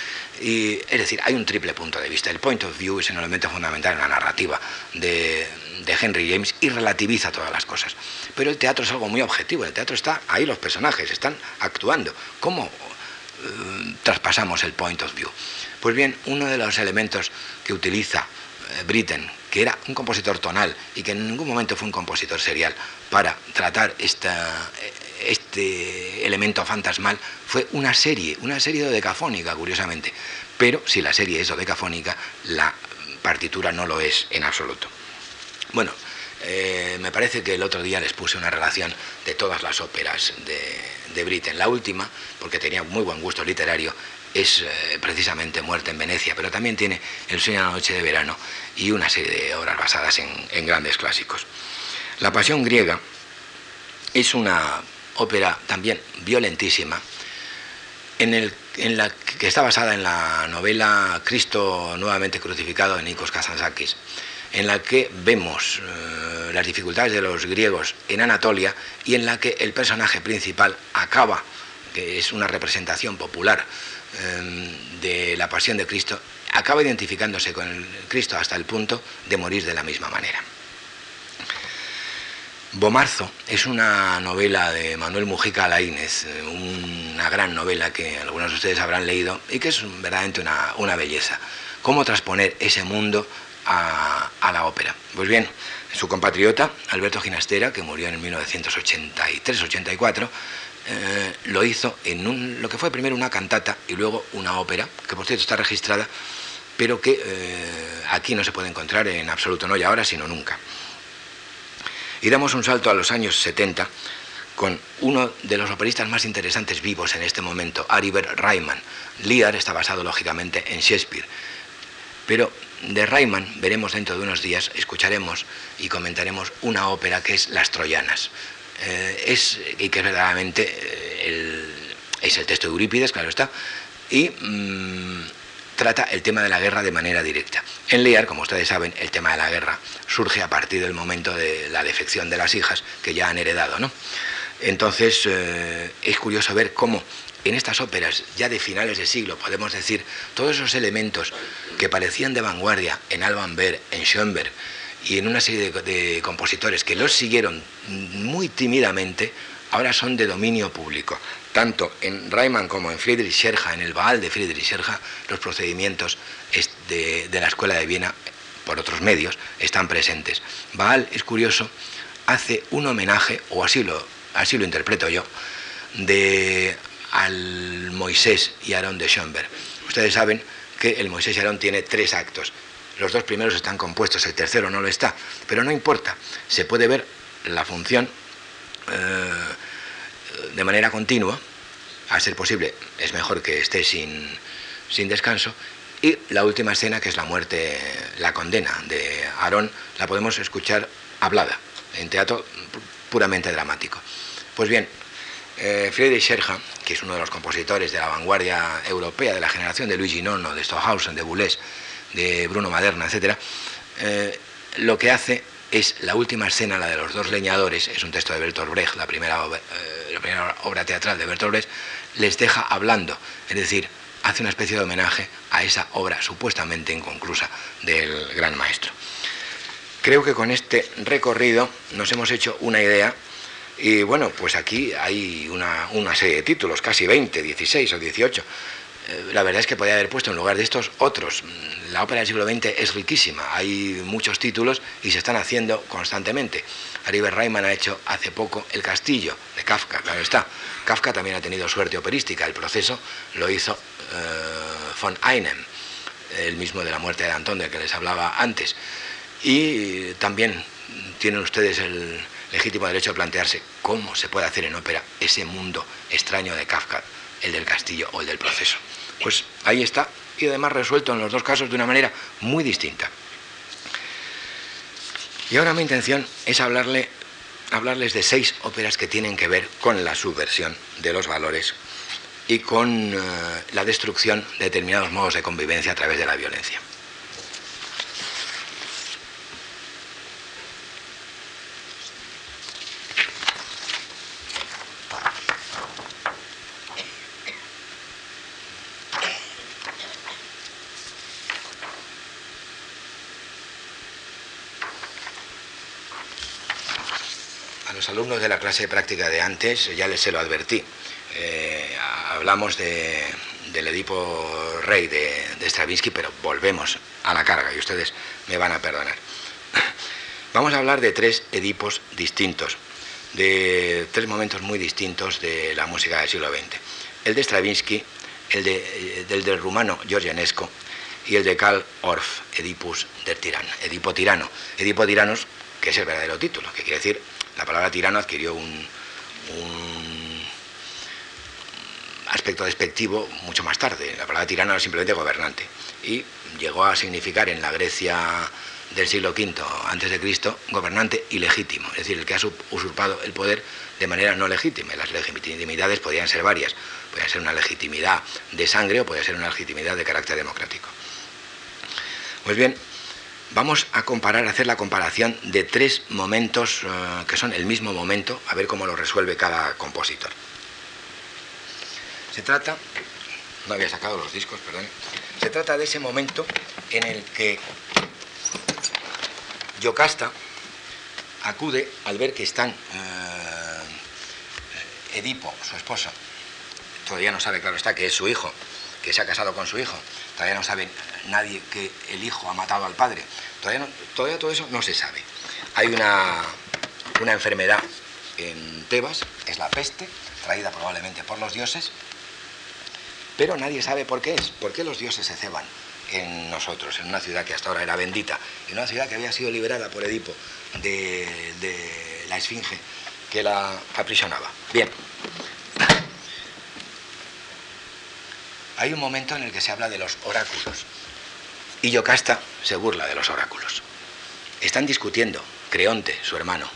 Y, es decir, hay un triple punto de vista. El point of view es un elemento fundamental en la narrativa de, de Henry James y relativiza todas las cosas. Pero el teatro es algo muy objetivo, el teatro está ahí, los personajes están actuando. ¿Cómo traspasamos el point of view. Pues bien, uno de los elementos que utiliza Britten, que era un compositor tonal y que en ningún momento fue un compositor serial para tratar esta, este elemento fantasmal, fue una serie, una serie dodecafónica, curiosamente. Pero si la serie es dodecafónica, la partitura no lo es en absoluto. Bueno, eh, me parece que el otro día les puse una relación de todas las óperas de, de Britten. La última, porque tenía muy buen gusto literario, es eh, precisamente Muerte en Venecia, pero también tiene El sueño de la noche de verano y una serie de obras basadas en, grandes clásicos. La Pasión griega es una ópera también violentísima, en, el, en, la que está basada en la novela Cristo nuevamente crucificado de Nikos Kazantzakis, en la que vemos eh, las dificultades de los griegos en Anatolia y en la que el personaje principal acaba, que es una representación popular Em, de la pasión de Cristo, acaba identificándose con el Cristo hasta el punto de morir de la misma manera. Bomarzo es una novela de Manuel Mujica Laínez, una gran novela que algunos de ustedes habrán leído y que es verdaderamente una, belleza. ¿Cómo transponer ese mundo a, la ópera? Pues bien, su compatriota, Alberto Ginastera, que murió en 1983-84, eh, lo hizo en lo que fue primero una cantata y luego una ópera, que por cierto está registrada, pero que eh, aquí no se puede encontrar en absoluto, no ya ahora, sino nunca. Y damos un salto a los años 70 con uno de los operistas más interesantes vivos en este momento, Aribert Reimann. Lear está basado lógicamente en Shakespeare, pero de Reimann veremos dentro de unos días, escucharemos y comentaremos una ópera que es Las Troyanas. Eh, es, y que verdaderamente eh, el, es el texto de Eurípides, claro está, y mm, trata el tema de la guerra de manera directa. En Lear, como ustedes saben, el tema de la guerra surge a partir del momento de la defección de las hijas que ya han heredado, ¿no? Entonces, eh, es curioso ver cómo en estas óperas ya de finales de siglo, podemos decir, todos esos elementos que parecían de vanguardia en Alban Berg, en Schoenberg, y en una serie de, compositores que los siguieron muy tímidamente, ahora son de dominio público. Tanto en Reimann como en Friedrich Scherja, en el Baal de Friedrich Scherja, los procedimientos de, de la Escuela de Viena, por otros medios, están presentes. Baal, es curioso, hace un homenaje, o así lo, así lo interpreto yo, de al Moisés y Aarón de Schoenberg. Ustedes saben que el Moisés y Aarón tiene tres actos. Los dos primeros están compuestos, el tercero no lo está, pero no importa, se puede ver la función eh, de manera continua, a ser posible, es mejor que esté sin, sin descanso, y la última escena, que es la muerte, la condena de Aarón, la podemos escuchar hablada, en teatro puramente dramático. Pues bien, eh, Friedrich Scherja, que es uno de los compositores de la vanguardia europea de la generación de Luigi Nono, de Stockhausen, de Boulez, de Bruno Maderna, etc., eh, lo que hace es la última escena, la de los dos leñadores, es un texto de Bertolt Brecht, la primera, eh, la primera obra teatral de Bertolt Brecht, les deja hablando, es decir, hace una especie de homenaje a esa obra supuestamente inconclusa del gran maestro. Creo que con este recorrido nos hemos hecho una idea y bueno, pues aquí hay una, una serie de títulos, casi 20, 16 o 18 eh, la verdad es que podría haber puesto en lugar de estos otros. La ópera del siglo XX es riquísima, hay muchos títulos y se están haciendo constantemente. Ariber Reimann ha hecho hace poco El Castillo de Kafka, claro está. Kafka también ha tenido suerte operística, el proceso lo hizo eh, von Einem, el mismo de la muerte de Antón del que les hablaba antes. Y también tienen ustedes el legítimo derecho de plantearse cómo se puede hacer en ópera ese mundo extraño de Kafka el del castillo o el del proceso. Pues ahí está, y además resuelto en los dos casos de una manera muy distinta. Y ahora mi intención es hablarle, hablarles de seis óperas que tienen que ver con la subversión de los valores y con eh, la destrucción de determinados modos de convivencia a través de la violencia. Alumnos de la clase de práctica de antes ya les se lo advertí. eh, hablamos del Edipo Rey de, Stravinsky, pero volvemos a la carga y ustedes me van a perdonar. Vamos a hablar de tres Edipos distintos, de tres momentos muy distintos de la música del siglo XX. El de Stravinsky, el, de, del, del rumano Georgianesco y el de Karl Orff, Edipus del tirano, Edipo tirano. Edipo tiranos, que es el verdadero título, que quiere decir, la palabra tirano adquirió un, aspecto despectivo mucho más tarde. La palabra tirano era simplemente gobernante y llegó a significar en la Grecia del siglo V antes de Cristo gobernante ilegítimo, es decir, el que ha usurpado el poder de manera no legítima. Las legitimidades podían ser varias, podía ser una legitimidad de sangre o podía ser una legitimidad de carácter democrático. Pues bien, vamos a comparar, a hacer la comparación de tres momentos eh, que son el mismo momento, a ver cómo lo resuelve cada compositor. Se trata, no había sacado los discos, perdón, se trata de ese momento en el que Yocasta acude al ver que están eh, Edipo, su esposa, todavía no sabe, claro está, que es su hijo, que se ha casado con su hijo, todavía no sabe nadie que el hijo ha matado al padre, todavía, todo eso no se sabe. Hay una, una enfermedad en Tebas, es la peste, traída probablemente por los dioses, pero nadie sabe por qué es, por qué los dioses se ceban en nosotros, en una ciudad que hasta ahora era bendita, en una ciudad que había sido liberada por Edipo de, la esfinge que la aprisionaba. Bien. Hay un momento en el que se habla de los oráculos. Y Yocasta se burla de los oráculos. Están discutiendo Creonte, su hermano,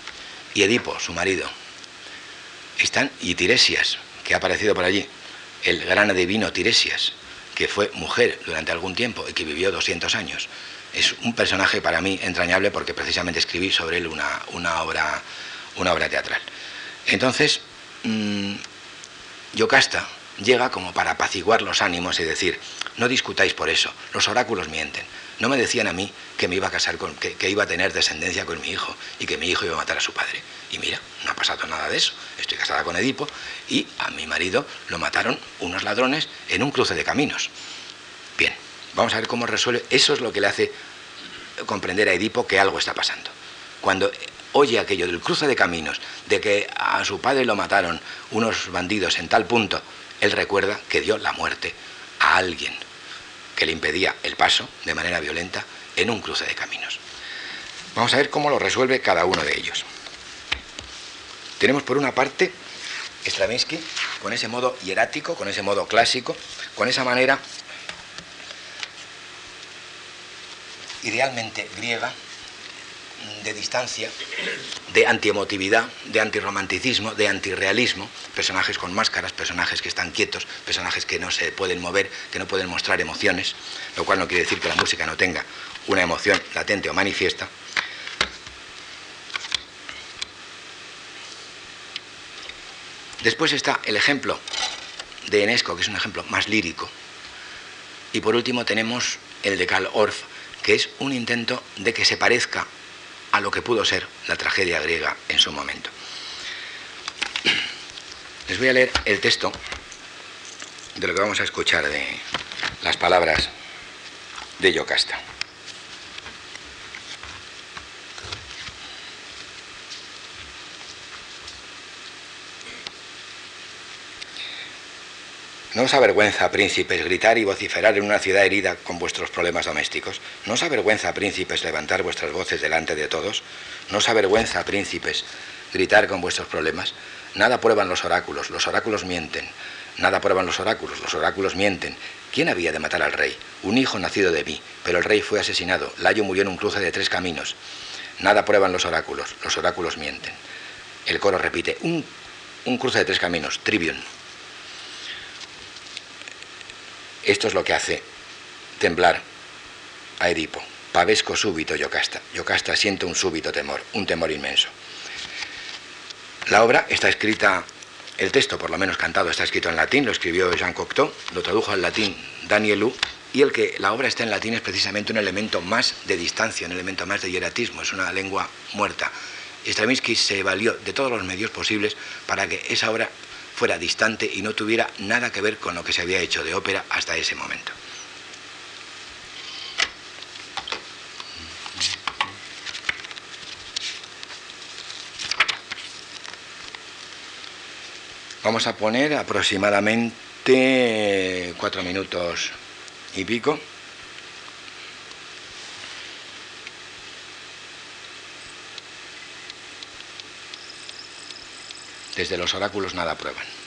y Edipo, su marido. Están y Tiresias, que ha aparecido por allí, el gran adivino Tiresias, que fue mujer durante algún tiempo y que vivió 200 años. Es un personaje para mí entrañable porque precisamente escribí sobre él una, obra, una obra teatral. Entonces, mmm, Yocasta llega como para apaciguar los ánimos y decir, no discutáis por eso, los oráculos mienten. No me decían a mí que me iba a casar con, que, iba a tener descendencia con mi hijo y que mi hijo iba a matar a su padre. Y mira, no ha pasado nada de eso. Estoy casada con Edipo y a mi marido lo mataron unos ladrones en un cruce de caminos. Bien, vamos a ver cómo resuelve. Eso es lo que le hace comprender a Edipo que algo está pasando. Cuando oye aquello del cruce de caminos, de que a su padre lo mataron unos bandidos en tal punto, él recuerda que dio la muerte a alguien que le impedía el paso de manera violenta en un cruce de caminos. Vamos a ver cómo lo resuelve cada uno de ellos. Tenemos por una parte Stravinsky con ese modo hierático, con ese modo clásico, con esa manera idealmente griega de distancia, de antiemotividad, de antirromanticismo, de antirrealismo, personajes con máscaras, personajes que están quietos, personajes que no se pueden mover, que no pueden mostrar emociones, lo cual no quiere decir que la música no tenga una emoción latente o manifiesta. Después está el ejemplo de Enesco, que es un ejemplo más lírico. Y por último tenemos el de Karl Orff, que es un intento de que se parezca a lo que pudo ser la tragedia griega en su momento. Les voy a leer el texto de lo que vamos a escuchar de las palabras de Yocasta. ¿No os avergüenza, príncipes, gritar y vociferar en una ciudad herida con vuestros problemas domésticos? ¿No os avergüenza, príncipes, levantar vuestras voces delante de todos? ¿No os avergüenza, príncipes, gritar con vuestros problemas? Nada prueban los oráculos, los oráculos mienten. Nada prueban los oráculos, los oráculos mienten. ¿Quién había de matar al rey? Un hijo nacido de mí, pero el rey fue asesinado. Layo murió en un cruce de tres caminos. Nada prueban los oráculos, los oráculos mienten. El coro repite, un, un cruce de tres caminos, trivium. Esto es lo que hace temblar a Edipo. Pavesco súbito Yocasta. Yocasta siente un súbito temor, un temor inmenso. La obra está escrita, el texto por lo menos cantado está escrito en latín, lo escribió Jean Cocteau, lo tradujo al latín Daniel Hu, y el que la obra está en latín es precisamente un elemento más de distancia, un elemento más de hieratismo, es una lengua muerta. Stravinsky se valió de todos los medios posibles para que esa obra fuera distante y no tuviera nada que ver con lo que se había hecho de ópera hasta ese momento. Vamos a poner aproximadamente cuatro minutos y pico. Desde los oráculos nada prueban.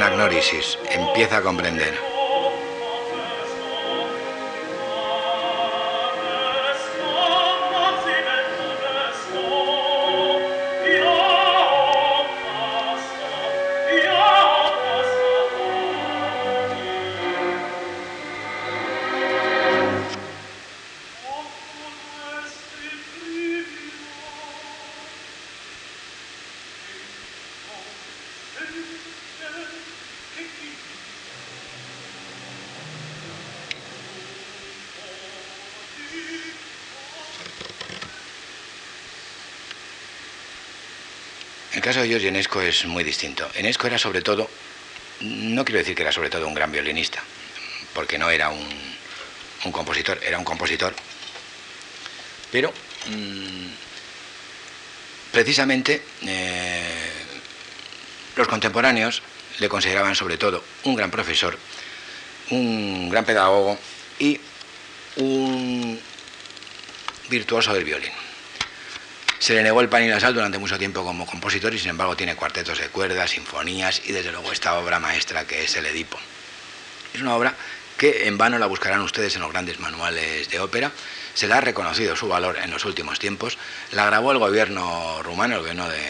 Anagnórisis, empieza a comprender. El caso de Giorgio Enesco es muy distinto. Enesco era sobre todo, no quiero decir que era sobre todo un gran violinista, porque no era un, compositor, era un compositor, pero mm, precisamente eh, los contemporáneos le consideraban sobre todo un gran profesor, un gran pedagogo y un virtuoso del violín. Se le negó el pan y la sal durante mucho tiempo como compositor y sin embargo tiene cuartetos de cuerdas, sinfonías y desde luego esta obra maestra que es el Edipo. Es una obra que en vano la buscarán ustedes en los grandes manuales de ópera. Se le ha reconocido su valor en los últimos tiempos. La grabó el gobierno rumano, el gobierno de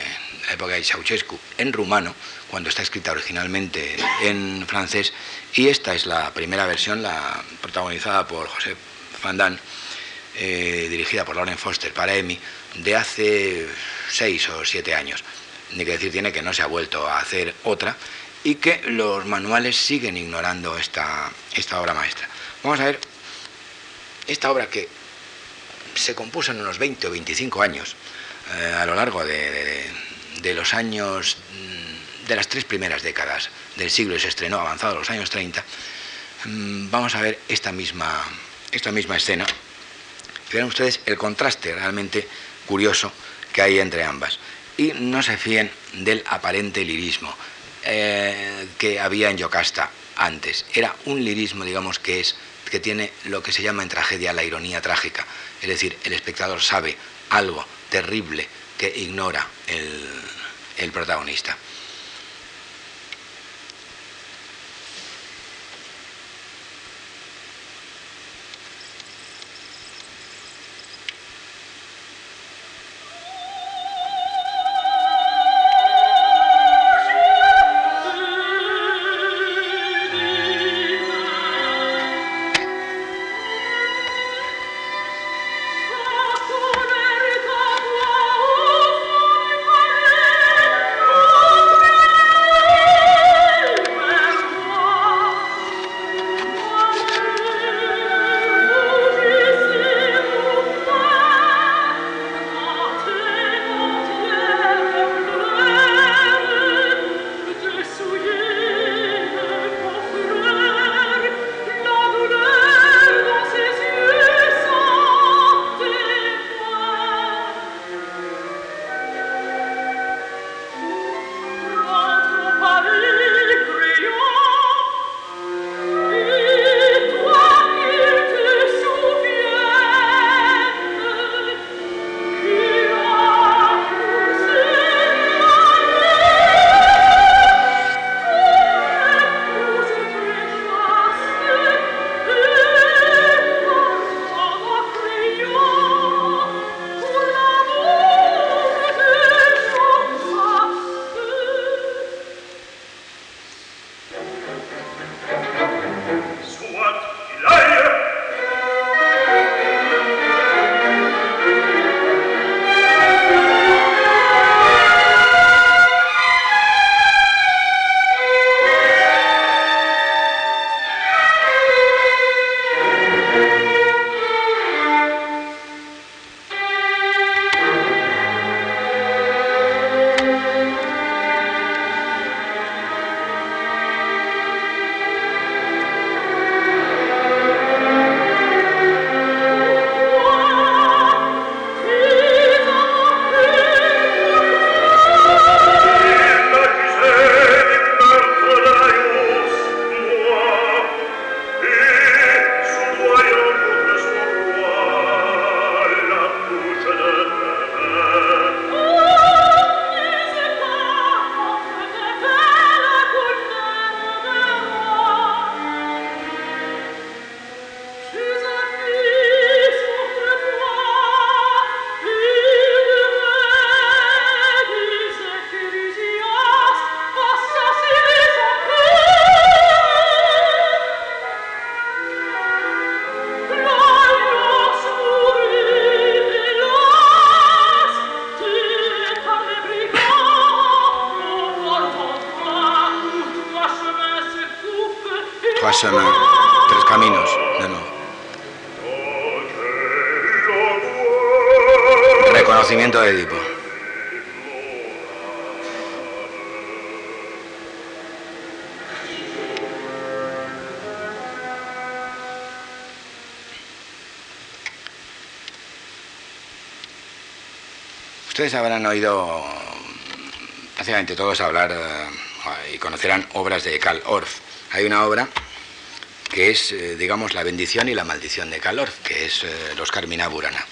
la época de Ceausescu, en rumano, cuando está escrita originalmente en francés. Y esta es la primera versión, la protagonizada por José Fandán, eh, dirigida por Lauren Foster para Emmy, de hace seis o siete años. Ni que decir tiene que no se ha vuelto a hacer otra y que los manuales siguen ignorando esta, esta obra maestra. Vamos a ver esta obra que se compuso en unos 20 o 25 años, eh, a lo largo de, los años, mm, de las tres primeras décadas del siglo y se estrenó avanzado los años 30, mm, vamos a ver esta misma, esta misma escena. Y verán ustedes el contraste realmente curioso que hay entre ambas. Y no se fíen del aparente lirismo eh, que había en Yocasta antes. Era un lirismo, digamos, que es que tiene lo que se llama en tragedia la ironía trágica. Es decir, el espectador sabe algo terrible que ignora el, el protagonista. Ustedes habrán oído prácticamente todos hablar eh, y conocerán obras de Karl Orff. Hay una obra que es, eh, digamos, la bendición y la maldición de calor, que es eh, los Carmina Burana.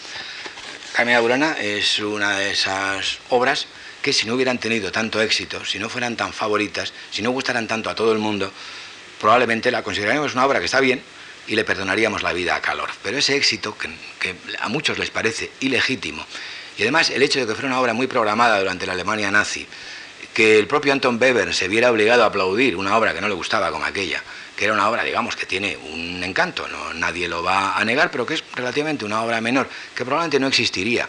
Carmina Burana es una de esas obras que si no hubieran tenido tanto éxito, si no fueran tan favoritas, si no gustaran tanto a todo el mundo, probablemente la consideraríamos una obra que está bien y le perdonaríamos la vida a Calor. Pero ese éxito, que, que, a muchos les parece ilegítimo, y además el hecho de que fuera una obra muy programada durante la Alemania nazi, que el propio Anton Weber se viera obligado a aplaudir una obra que no le gustaba como aquella, que era una obra, digamos, que tiene un encanto, no, nadie lo va a negar, pero que es relativamente una obra menor, que probablemente no existiría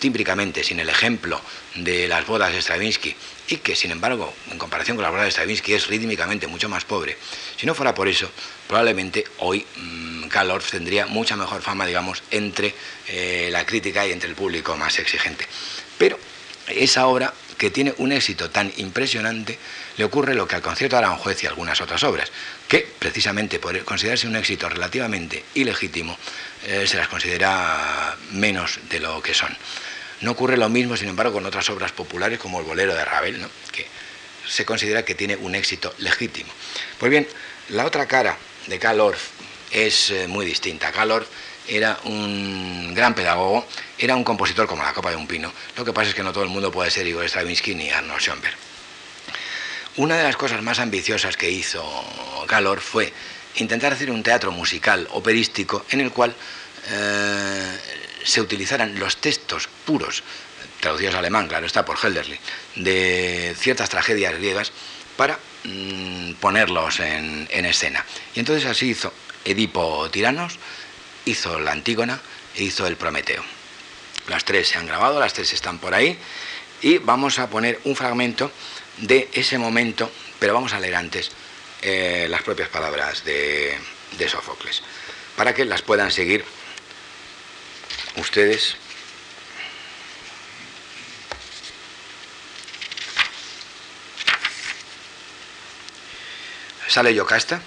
eh, sin el ejemplo de las bodas de Stravinsky y que, sin embargo, en comparación con las bodas de Stravinsky es rítmicamente mucho más pobre. Si no fuera por eso, probablemente hoy mmm, tendría mucha mejor fama, digamos, entre eh, la crítica y entre el público más exigente. Pero esa obra que tiene un éxito tan impresionante, le ocurre lo que al concierto de Aranjuez y algunas otras obras, que precisamente por considerarse un éxito relativamente ilegítimo, eh, se las considera menos de lo que son. No ocurre lo mismo, sin embargo, con otras obras populares como el bolero de Ravel, que se considera que tiene un éxito legítimo. Pues bien, la otra cara de Karl Orff es eh, muy distinta. Karl Orff era un gran pedagogo, era un compositor como la copa de un pino. Lo que pasa es que no todo el mundo puede ser Igor Stravinsky ni Arnold Schoenberg. Una de las cosas más ambiciosas que hizo Galor fue intentar hacer un teatro musical operístico en el cual eh, se utilizaran los textos puros, traducidos al alemán, claro está por Helderly, de ciertas tragedias griegas para mm, ponerlos en escena. Y entonces así hizo Edipo Tiranos, hizo la Antígona e hizo el Prometeo. Las tres se han grabado, las tres están por ahí y vamos a poner un fragmento de ese momento, pero vamos a leer antes eh, las propias palabras de, de Sófocles, para que las puedan seguir ustedes. Sale Yocasta,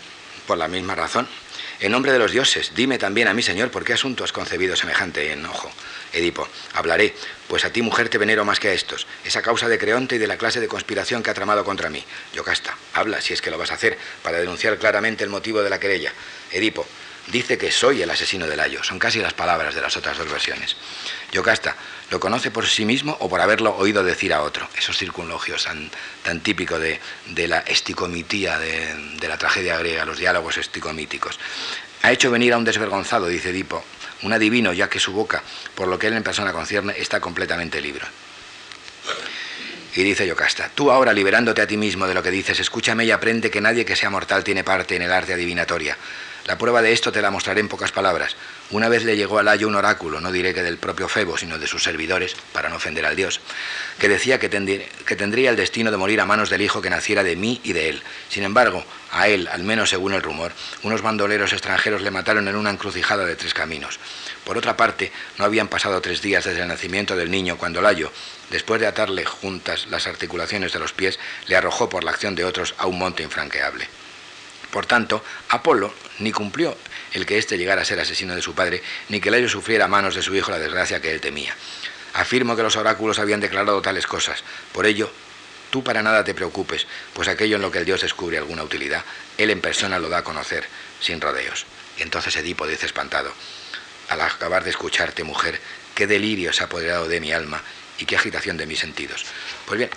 por la misma razón, en nombre de los dioses, dime también a mí, Señor, por qué asunto has concebido semejante enojo. Edipo, hablaré, pues a ti, mujer, te venero más que a estos. Esa causa de Creonte y de la clase de conspiración que ha tramado contra mí. Yocasta, habla, si es que lo vas a hacer, para denunciar claramente el motivo de la querella. Edipo, dice que soy el asesino de Layo. Son casi las palabras de las otras dos versiones. Yocasta, ¿lo conoce por sí mismo o por haberlo oído decir a otro? Esos circunlogios tan, tan típicos de, la esticomitía de, de, la tragedia griega, los diálogos esticomíticos. Ha hecho venir a un desvergonzado, dice Edipo, un adivino, ya que su boca, por lo que él en persona concierne, está completamente libre. Y dice Yocasta, tú ahora liberándote a ti mismo de lo que dices, escúchame y aprende que nadie que sea mortal tiene parte en el arte adivinatoria. La prueba de esto te la mostraré en pocas palabras. Una vez le llegó a Layo un oráculo, no diré que del propio Febo, sino de sus servidores, para no ofender al dios, que decía que, tendría el destino de morir a manos del hijo que naciera de mí y de él. Sin embargo, a él, al menos según el rumor, unos bandoleros extranjeros le mataron en una encrucijada de tres caminos. Por otra parte, no habían pasado tres días desde el nacimiento del niño cuando Layo, después de atarle juntas las articulaciones de los pies, le arrojó por la acción de otros a un monte infranqueable. Por tanto, Apolo ni cumplió el que éste llegara a ser asesino de su padre, ni que Layo sufriera a manos de su hijo la desgracia que él temía. Afirmo que los oráculos habían declarado tales cosas. Por ello, tú para nada te preocupes, pues aquello en lo que el Dios descubre alguna utilidad, él en persona lo da a conocer, sin rodeos. Y entonces Edipo dice espantado, al acabar de escucharte, mujer, qué delirio se ha apoderado de mi alma y qué agitación de mis sentidos. Pues bien,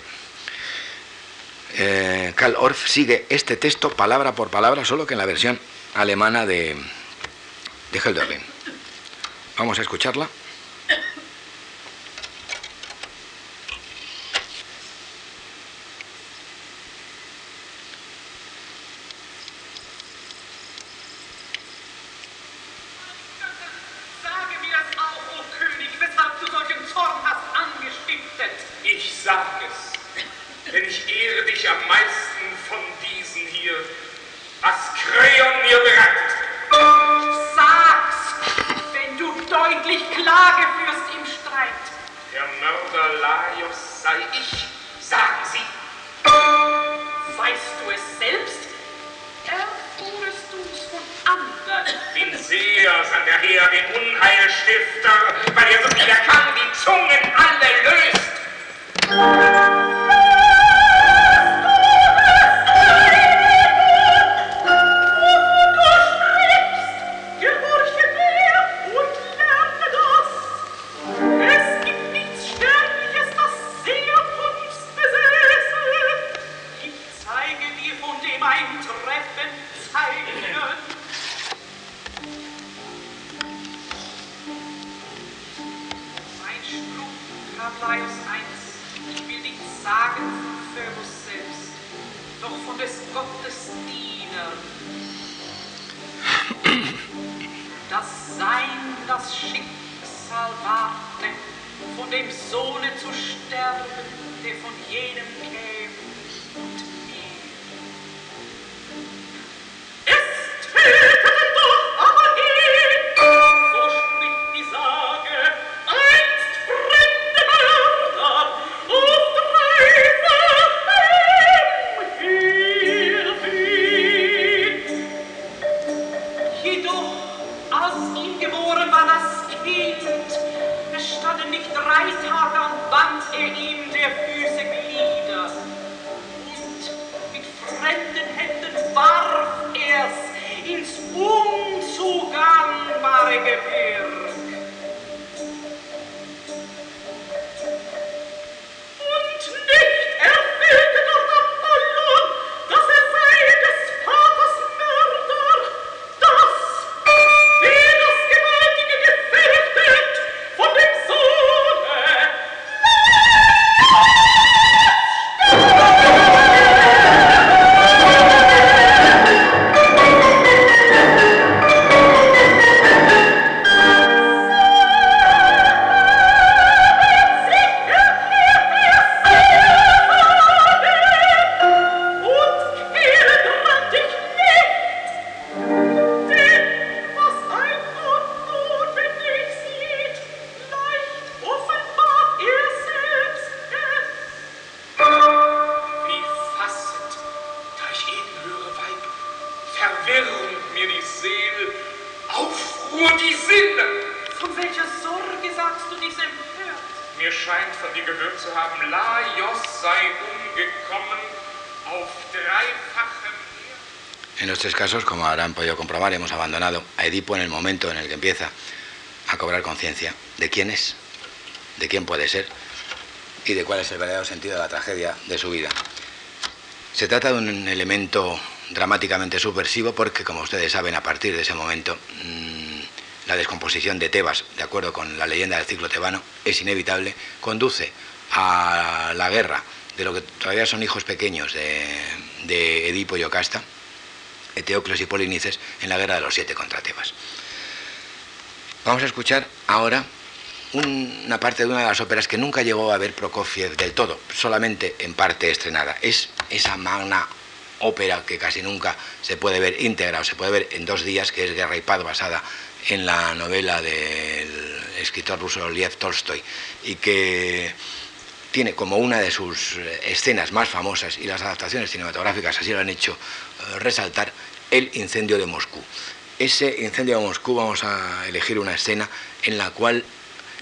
eh, Karl Orff sigue este texto palabra por palabra, solo que en la versión alemana de, de. Vamos a escucharla. Podido comprobar, hemos abandonado a Edipo en el momento en el que empieza a cobrar conciencia de quién es, de quién puede ser y de cuál es el verdadero sentido de la tragedia de su vida. Se trata de un elemento dramáticamente subversivo porque, como ustedes saben, a partir de ese momento mmm, la descomposición de Tebas, de acuerdo con la leyenda del ciclo tebano, es inevitable, conduce a la guerra de lo que todavía son hijos pequeños de, de Edipo y Yocasta, Eteocles y Polinices, en la guerra de los siete contra Tebas. Vamos a escuchar ahora una parte de una de las óperas que nunca llegó a ver Prokofiev del todo, solamente en parte estrenada. Es esa magna ópera que casi nunca se puede ver íntegra o se puede ver en dos días, que es Guerra y Paz, basada en la novela del escritor ruso Liev Tolstoy, y que tiene como una de sus escenas más famosas, y las adaptaciones cinematográficas así lo han hecho eh, resaltar, el incendio de Moscú. Ese incendio de Moscú vamos a elegir una escena en la cual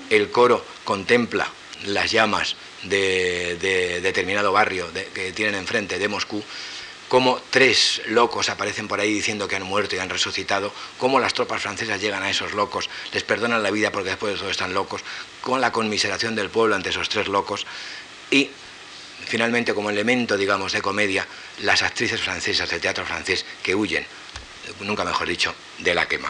el coro contempla las llamas de, de determinado barrio que tienen enfrente de Moscú, cómo tres locos aparecen por ahí diciendo que han muerto y han resucitado, cómo las tropas francesas llegan a esos locos, les perdonan la vida porque después de todo están locos, con la conmiseración del pueblo ante esos tres locos y finalmente como elemento, digamos, de comedia, las actrices francesas del teatro francés que huyen, nunca mejor dicho, de la quema.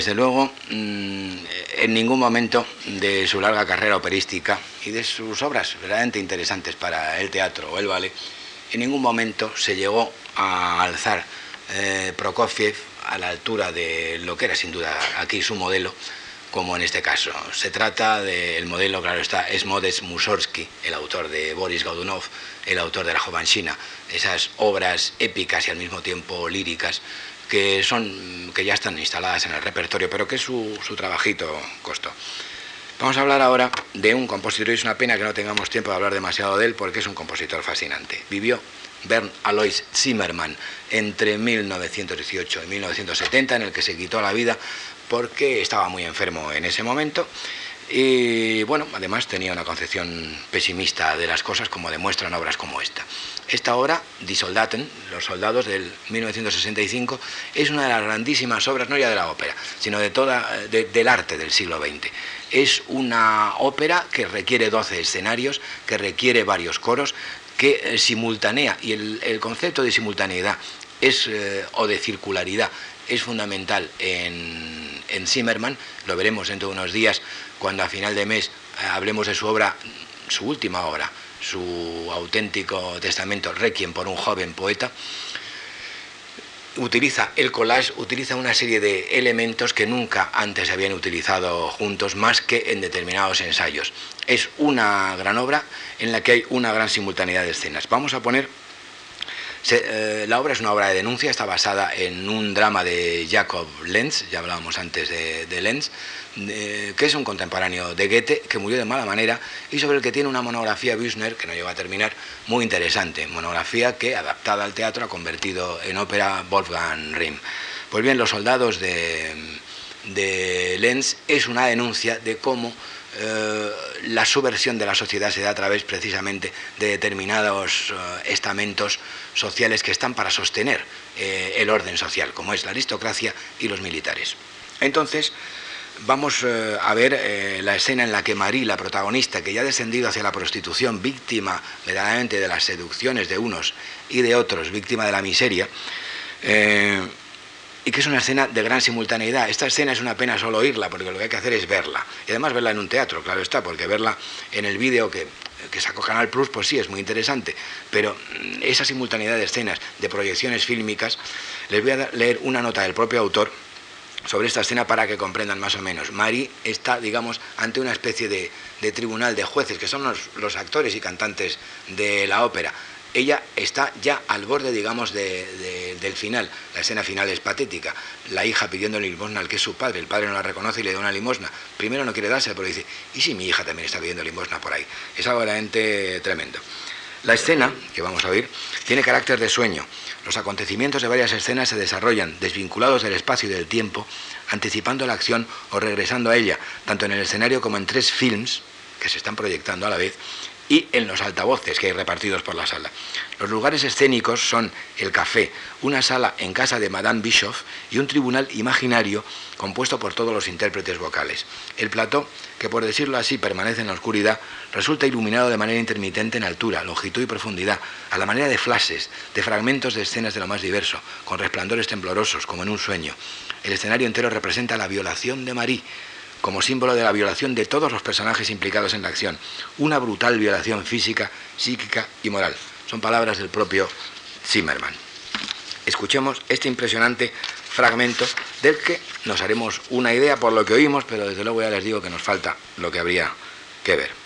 Desde luego, mm, en ningún momento de su larga carrera operística y de sus obras verdaderamente interesantes para el teatro o el ballet, en ningún momento se llegó a alzar eh, Prokofiev a la altura de lo que era sin duda aquí su modelo, como en este caso. Se trata del modelo, claro está, es Mussorgsky, el autor de Boris Godunov, el autor de La Jovanchina, esas obras épicas y al mismo tiempo líricas que, son, que ya están instaladas en el repertorio, pero que su, su trabajito costó. Vamos a hablar ahora de un compositor, y es una pena que no tengamos tiempo de hablar demasiado de él, porque es un compositor fascinante. Vivió Bern Alois Zimmermann entre 1918 y 1970, en el que se quitó la vida porque estaba muy enfermo en ese momento. Y bueno, además tenía una concepción pesimista de las cosas, como demuestran obras como esta. Esta obra, Die Soldaten, Los Soldados del 1965, es una de las grandísimas obras, no ya de la ópera, sino de toda, del arte del siglo XX. Es una ópera que requiere 12 escenarios, que requiere varios coros, que eh, simultanea, y el, concepto de simultaneidad es, eh, o de circularidad es fundamental en, en Zimmerman, lo veremos dentro de unos días cuando a final de mes eh, hablemos de su obra, su última obra, su auténtico testamento, Requiem por un joven poeta, utiliza el collage, utiliza una serie de elementos que nunca antes se habían utilizado juntos, más que en determinados ensayos. Es una gran obra en la que hay una gran simultaneidad de escenas. Vamos a poner eh, la obra es una obra de denuncia, está basada en un drama de Jacob Lenz, ya hablábamos antes de, Lenz, que es un contemporáneo de Goethe, que murió de mala manera, y sobre el que tiene una monografía Büchner, que no llegó a terminar, muy interesante. Monografía que, adaptada al teatro, ha convertido en ópera Wolfgang Rimm. Pues bien, Los soldados de, de Lenz es una denuncia de cómo eh, la subversión de la sociedad se da a través precisamente de determinados eh, estamentos sociales que están para sostener eh, el orden social, como es la aristocracia y los militares. Entonces, vamos a ver la escena en la que Marie, la protagonista, que ya ha descendido hacia la prostitución, víctima verdaderamente de las seducciones de unos y de otros, víctima de la miseria, y que es una escena de gran simultaneidad. Esta escena es una pena solo oírla, porque lo que hay que hacer es verla. Y además verla en un teatro, claro está, porque verla en el vídeo que, sacó Canal Plus, pues sí, es muy interesante. Pero mm, esa simultaneidad de escenas, de proyecciones fílmicas, les voy a leer una nota del propio autor sobre esta escena para que comprendan más o menos. Mari está, digamos, ante una especie de, tribunal de jueces, que son los actores y cantantes de la ópera ella está ya al borde, digamos, del final. La escena final es patética. La hija pidiendo limosna al que es su padre. El padre no la reconoce y le da una limosna. Primero no quiere darse, pero dice, ¿y si mi hija también está pidiendo limosna por ahí? Es algo realmente tremendo. La escena, que vamos a oír, tiene carácter de sueño. Los acontecimientos de varias escenas se desarrollan desvinculados del espacio y del tiempo, anticipando la acción o regresando a ella, tanto en el escenario como en tres films que se están proyectando a la vez y en los altavoces que hay repartidos por la sala. Los lugares escénicos son el café, una sala en casa de Madame Bischoff y un tribunal imaginario compuesto por todos los intérpretes vocales. El plató, que por decirlo así permanece en la oscuridad, resulta iluminado de manera intermitente en altura, longitud y profundidad, a la manera de flashes, de fragmentos de escenas de lo más diverso, con resplandores temblorosos, como en un sueño. El escenario entero representa la violación de Marie, como símbolo de la violación de todos los personajes implicados en la acción. Una brutal violación física, psíquica y moral. Son palabras del propio Zimmerman. Escuchemos este impresionante fragmento del que nos haremos una idea por lo que oímos, pero desde luego ya les digo que nos falta lo que habría que ver.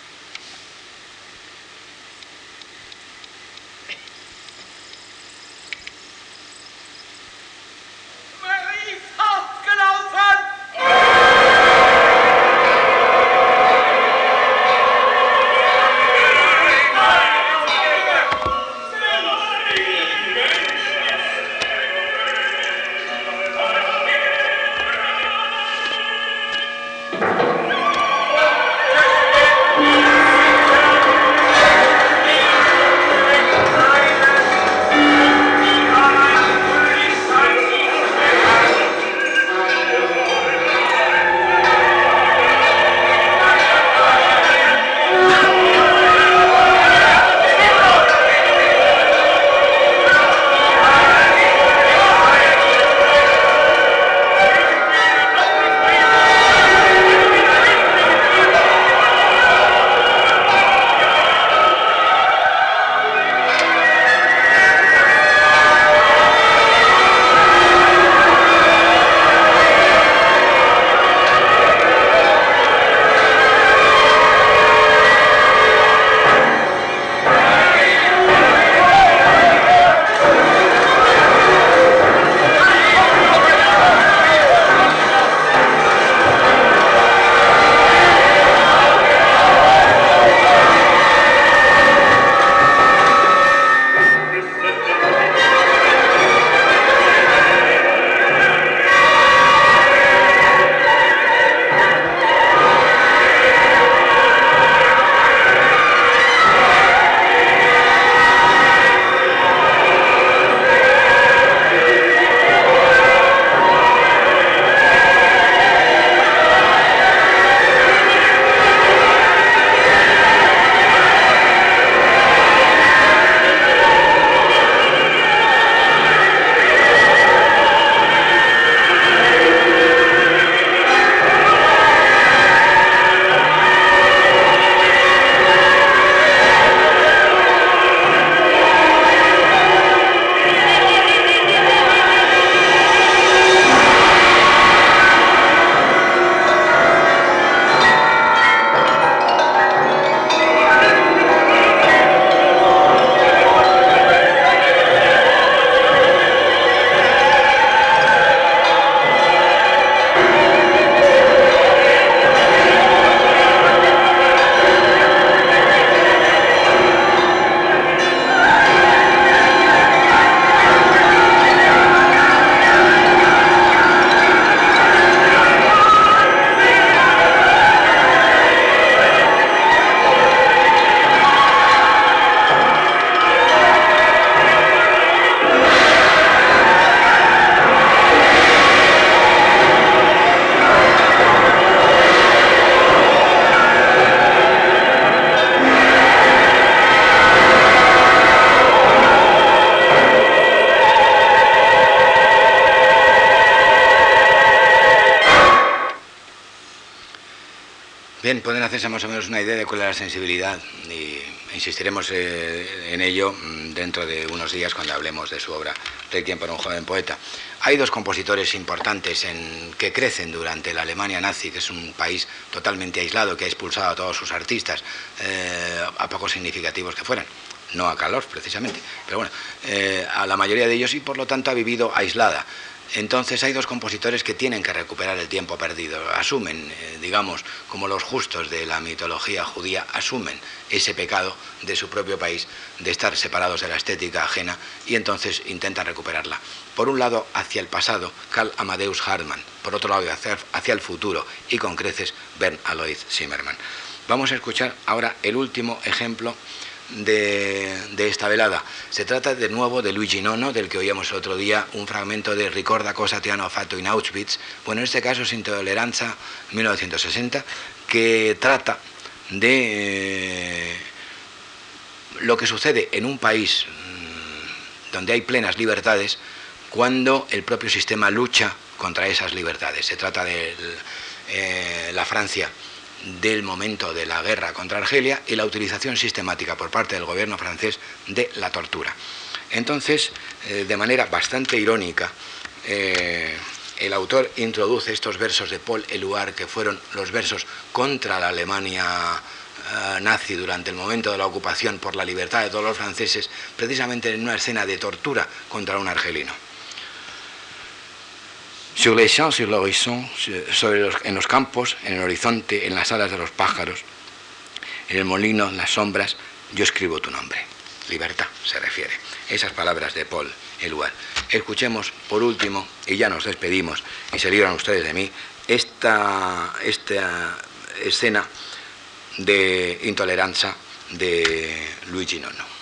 Pueden más o menos una idea de cuál es la sensibilidad y insistiremos eh, en ello mm, dentro de unos días cuando hablemos de su obra Requiem para un joven poeta. Hay dos compositores importantes en, que crecen durante la Alemania nazi, que es un país totalmente aislado, que ha expulsado a todos sus artistas, eh, a poco significativos que fueran no a calor precisamente, pero bueno, eh, a la mayoría de ellos y por lo tanto ha vivido aislada. Entonces hay dos compositores que tienen que recuperar el tiempo perdido, asumen, eh, digamos, como los justos de la mitología judía, asumen ese pecado de su propio país, de estar separados de la estética ajena, y entonces intentan recuperarla. Por un lado, hacia el pasado, Karl Amadeus Hartmann, por otro lado, hacia, hacia el futuro, y con creces, Bern Alois Zimmermann. Vamos a escuchar ahora el último ejemplo de, esta velada. Se trata de nuevo de Luigi Nono, del que oíamos otro día, un fragmento de Ricorda cosa ti hanno fatto in Auschwitz, bueno, en este caso es Intolerancia 1960, que trata de eh, lo que sucede en un país mm, donde hay plenas libertades cuando el propio sistema lucha contra esas libertades. Se trata de eh, la Francia del momento de la guerra contra Argelia y la utilización sistemática por parte del gobierno francés de la tortura. Entonces, eh, de manera bastante irónica, eh, el autor introduce estos versos de Paul Eluard, que fueron los versos contra la Alemania eh, nazi durante el momento de la ocupación por la libertad de todos los franceses, precisamente en una escena de tortura contra un argelino. Sur les champs, sur l'horizon, en los campos, en el horizonte, en las alas de los pájaros, en el molino, en las sombras, yo escribo tu nombre. Libertad se refiere. Esas palabras de Paul Eluard. Escuchemos por último, y ya nos despedimos, y se libran ustedes de mí, esta, esta escena de intolerancia de Luigi Nono.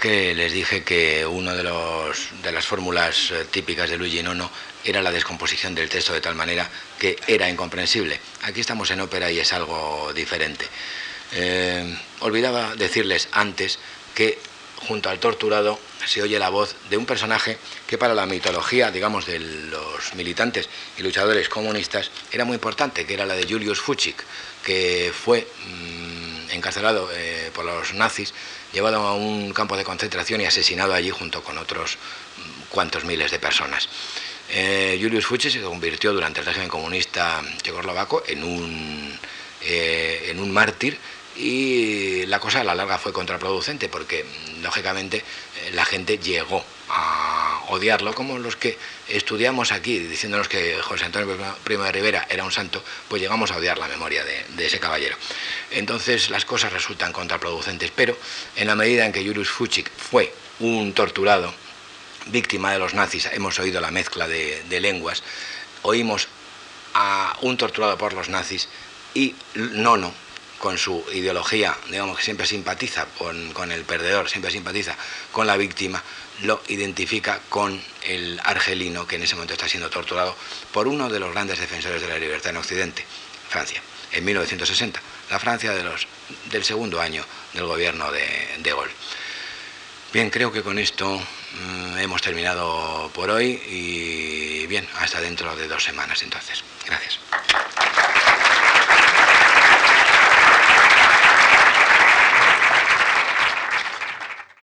Que les dije que una de, los, de las fórmulas eh, típicas de Luigi Nono era la descomposición del texto de tal manera que era incomprensible. Aquí estamos en ópera y es algo diferente. Eh, olvidaba decirles antes que junto al torturado se oye la voz de un personaje que para la mitología, digamos, de los militantes y luchadores comunistas era muy importante, que era la de Julius Fuchik, que fue mm, encarcelado eh, por los nazis llevado a un campo de concentración y asesinado allí junto con otros cuantos miles de personas. Eh, Julius Fuchs se convirtió durante el régimen comunista checoslovaco en un, eh, en un mártir y la cosa a la larga fue contraproducente porque lógicamente eh, la gente llegó a odiarlo como los que estudiamos aquí diciéndonos que José Antonio Primo de Rivera era un santo, pues llegamos a odiar la memoria de, ese caballero. Entonces las cosas resultan contraproducentes, pero en la medida en que Julius Fuchik fue un torturado, víctima de los nazis, hemos oído la mezcla de, de lenguas, oímos a un torturado por los nazis y Nono, con su ideología, digamos que siempre simpatiza con, el perdedor, siempre simpatiza con la víctima, lo identifica con el argelino que en ese momento está siendo torturado por uno de los grandes defensores de la libertad en Occidente, Francia, en 1960, la Francia del segundo año del gobierno de De Gaulle. Bien, creo que con esto mm, hemos terminado por hoy y bien, hasta dentro de dos semanas entonces. Gracias.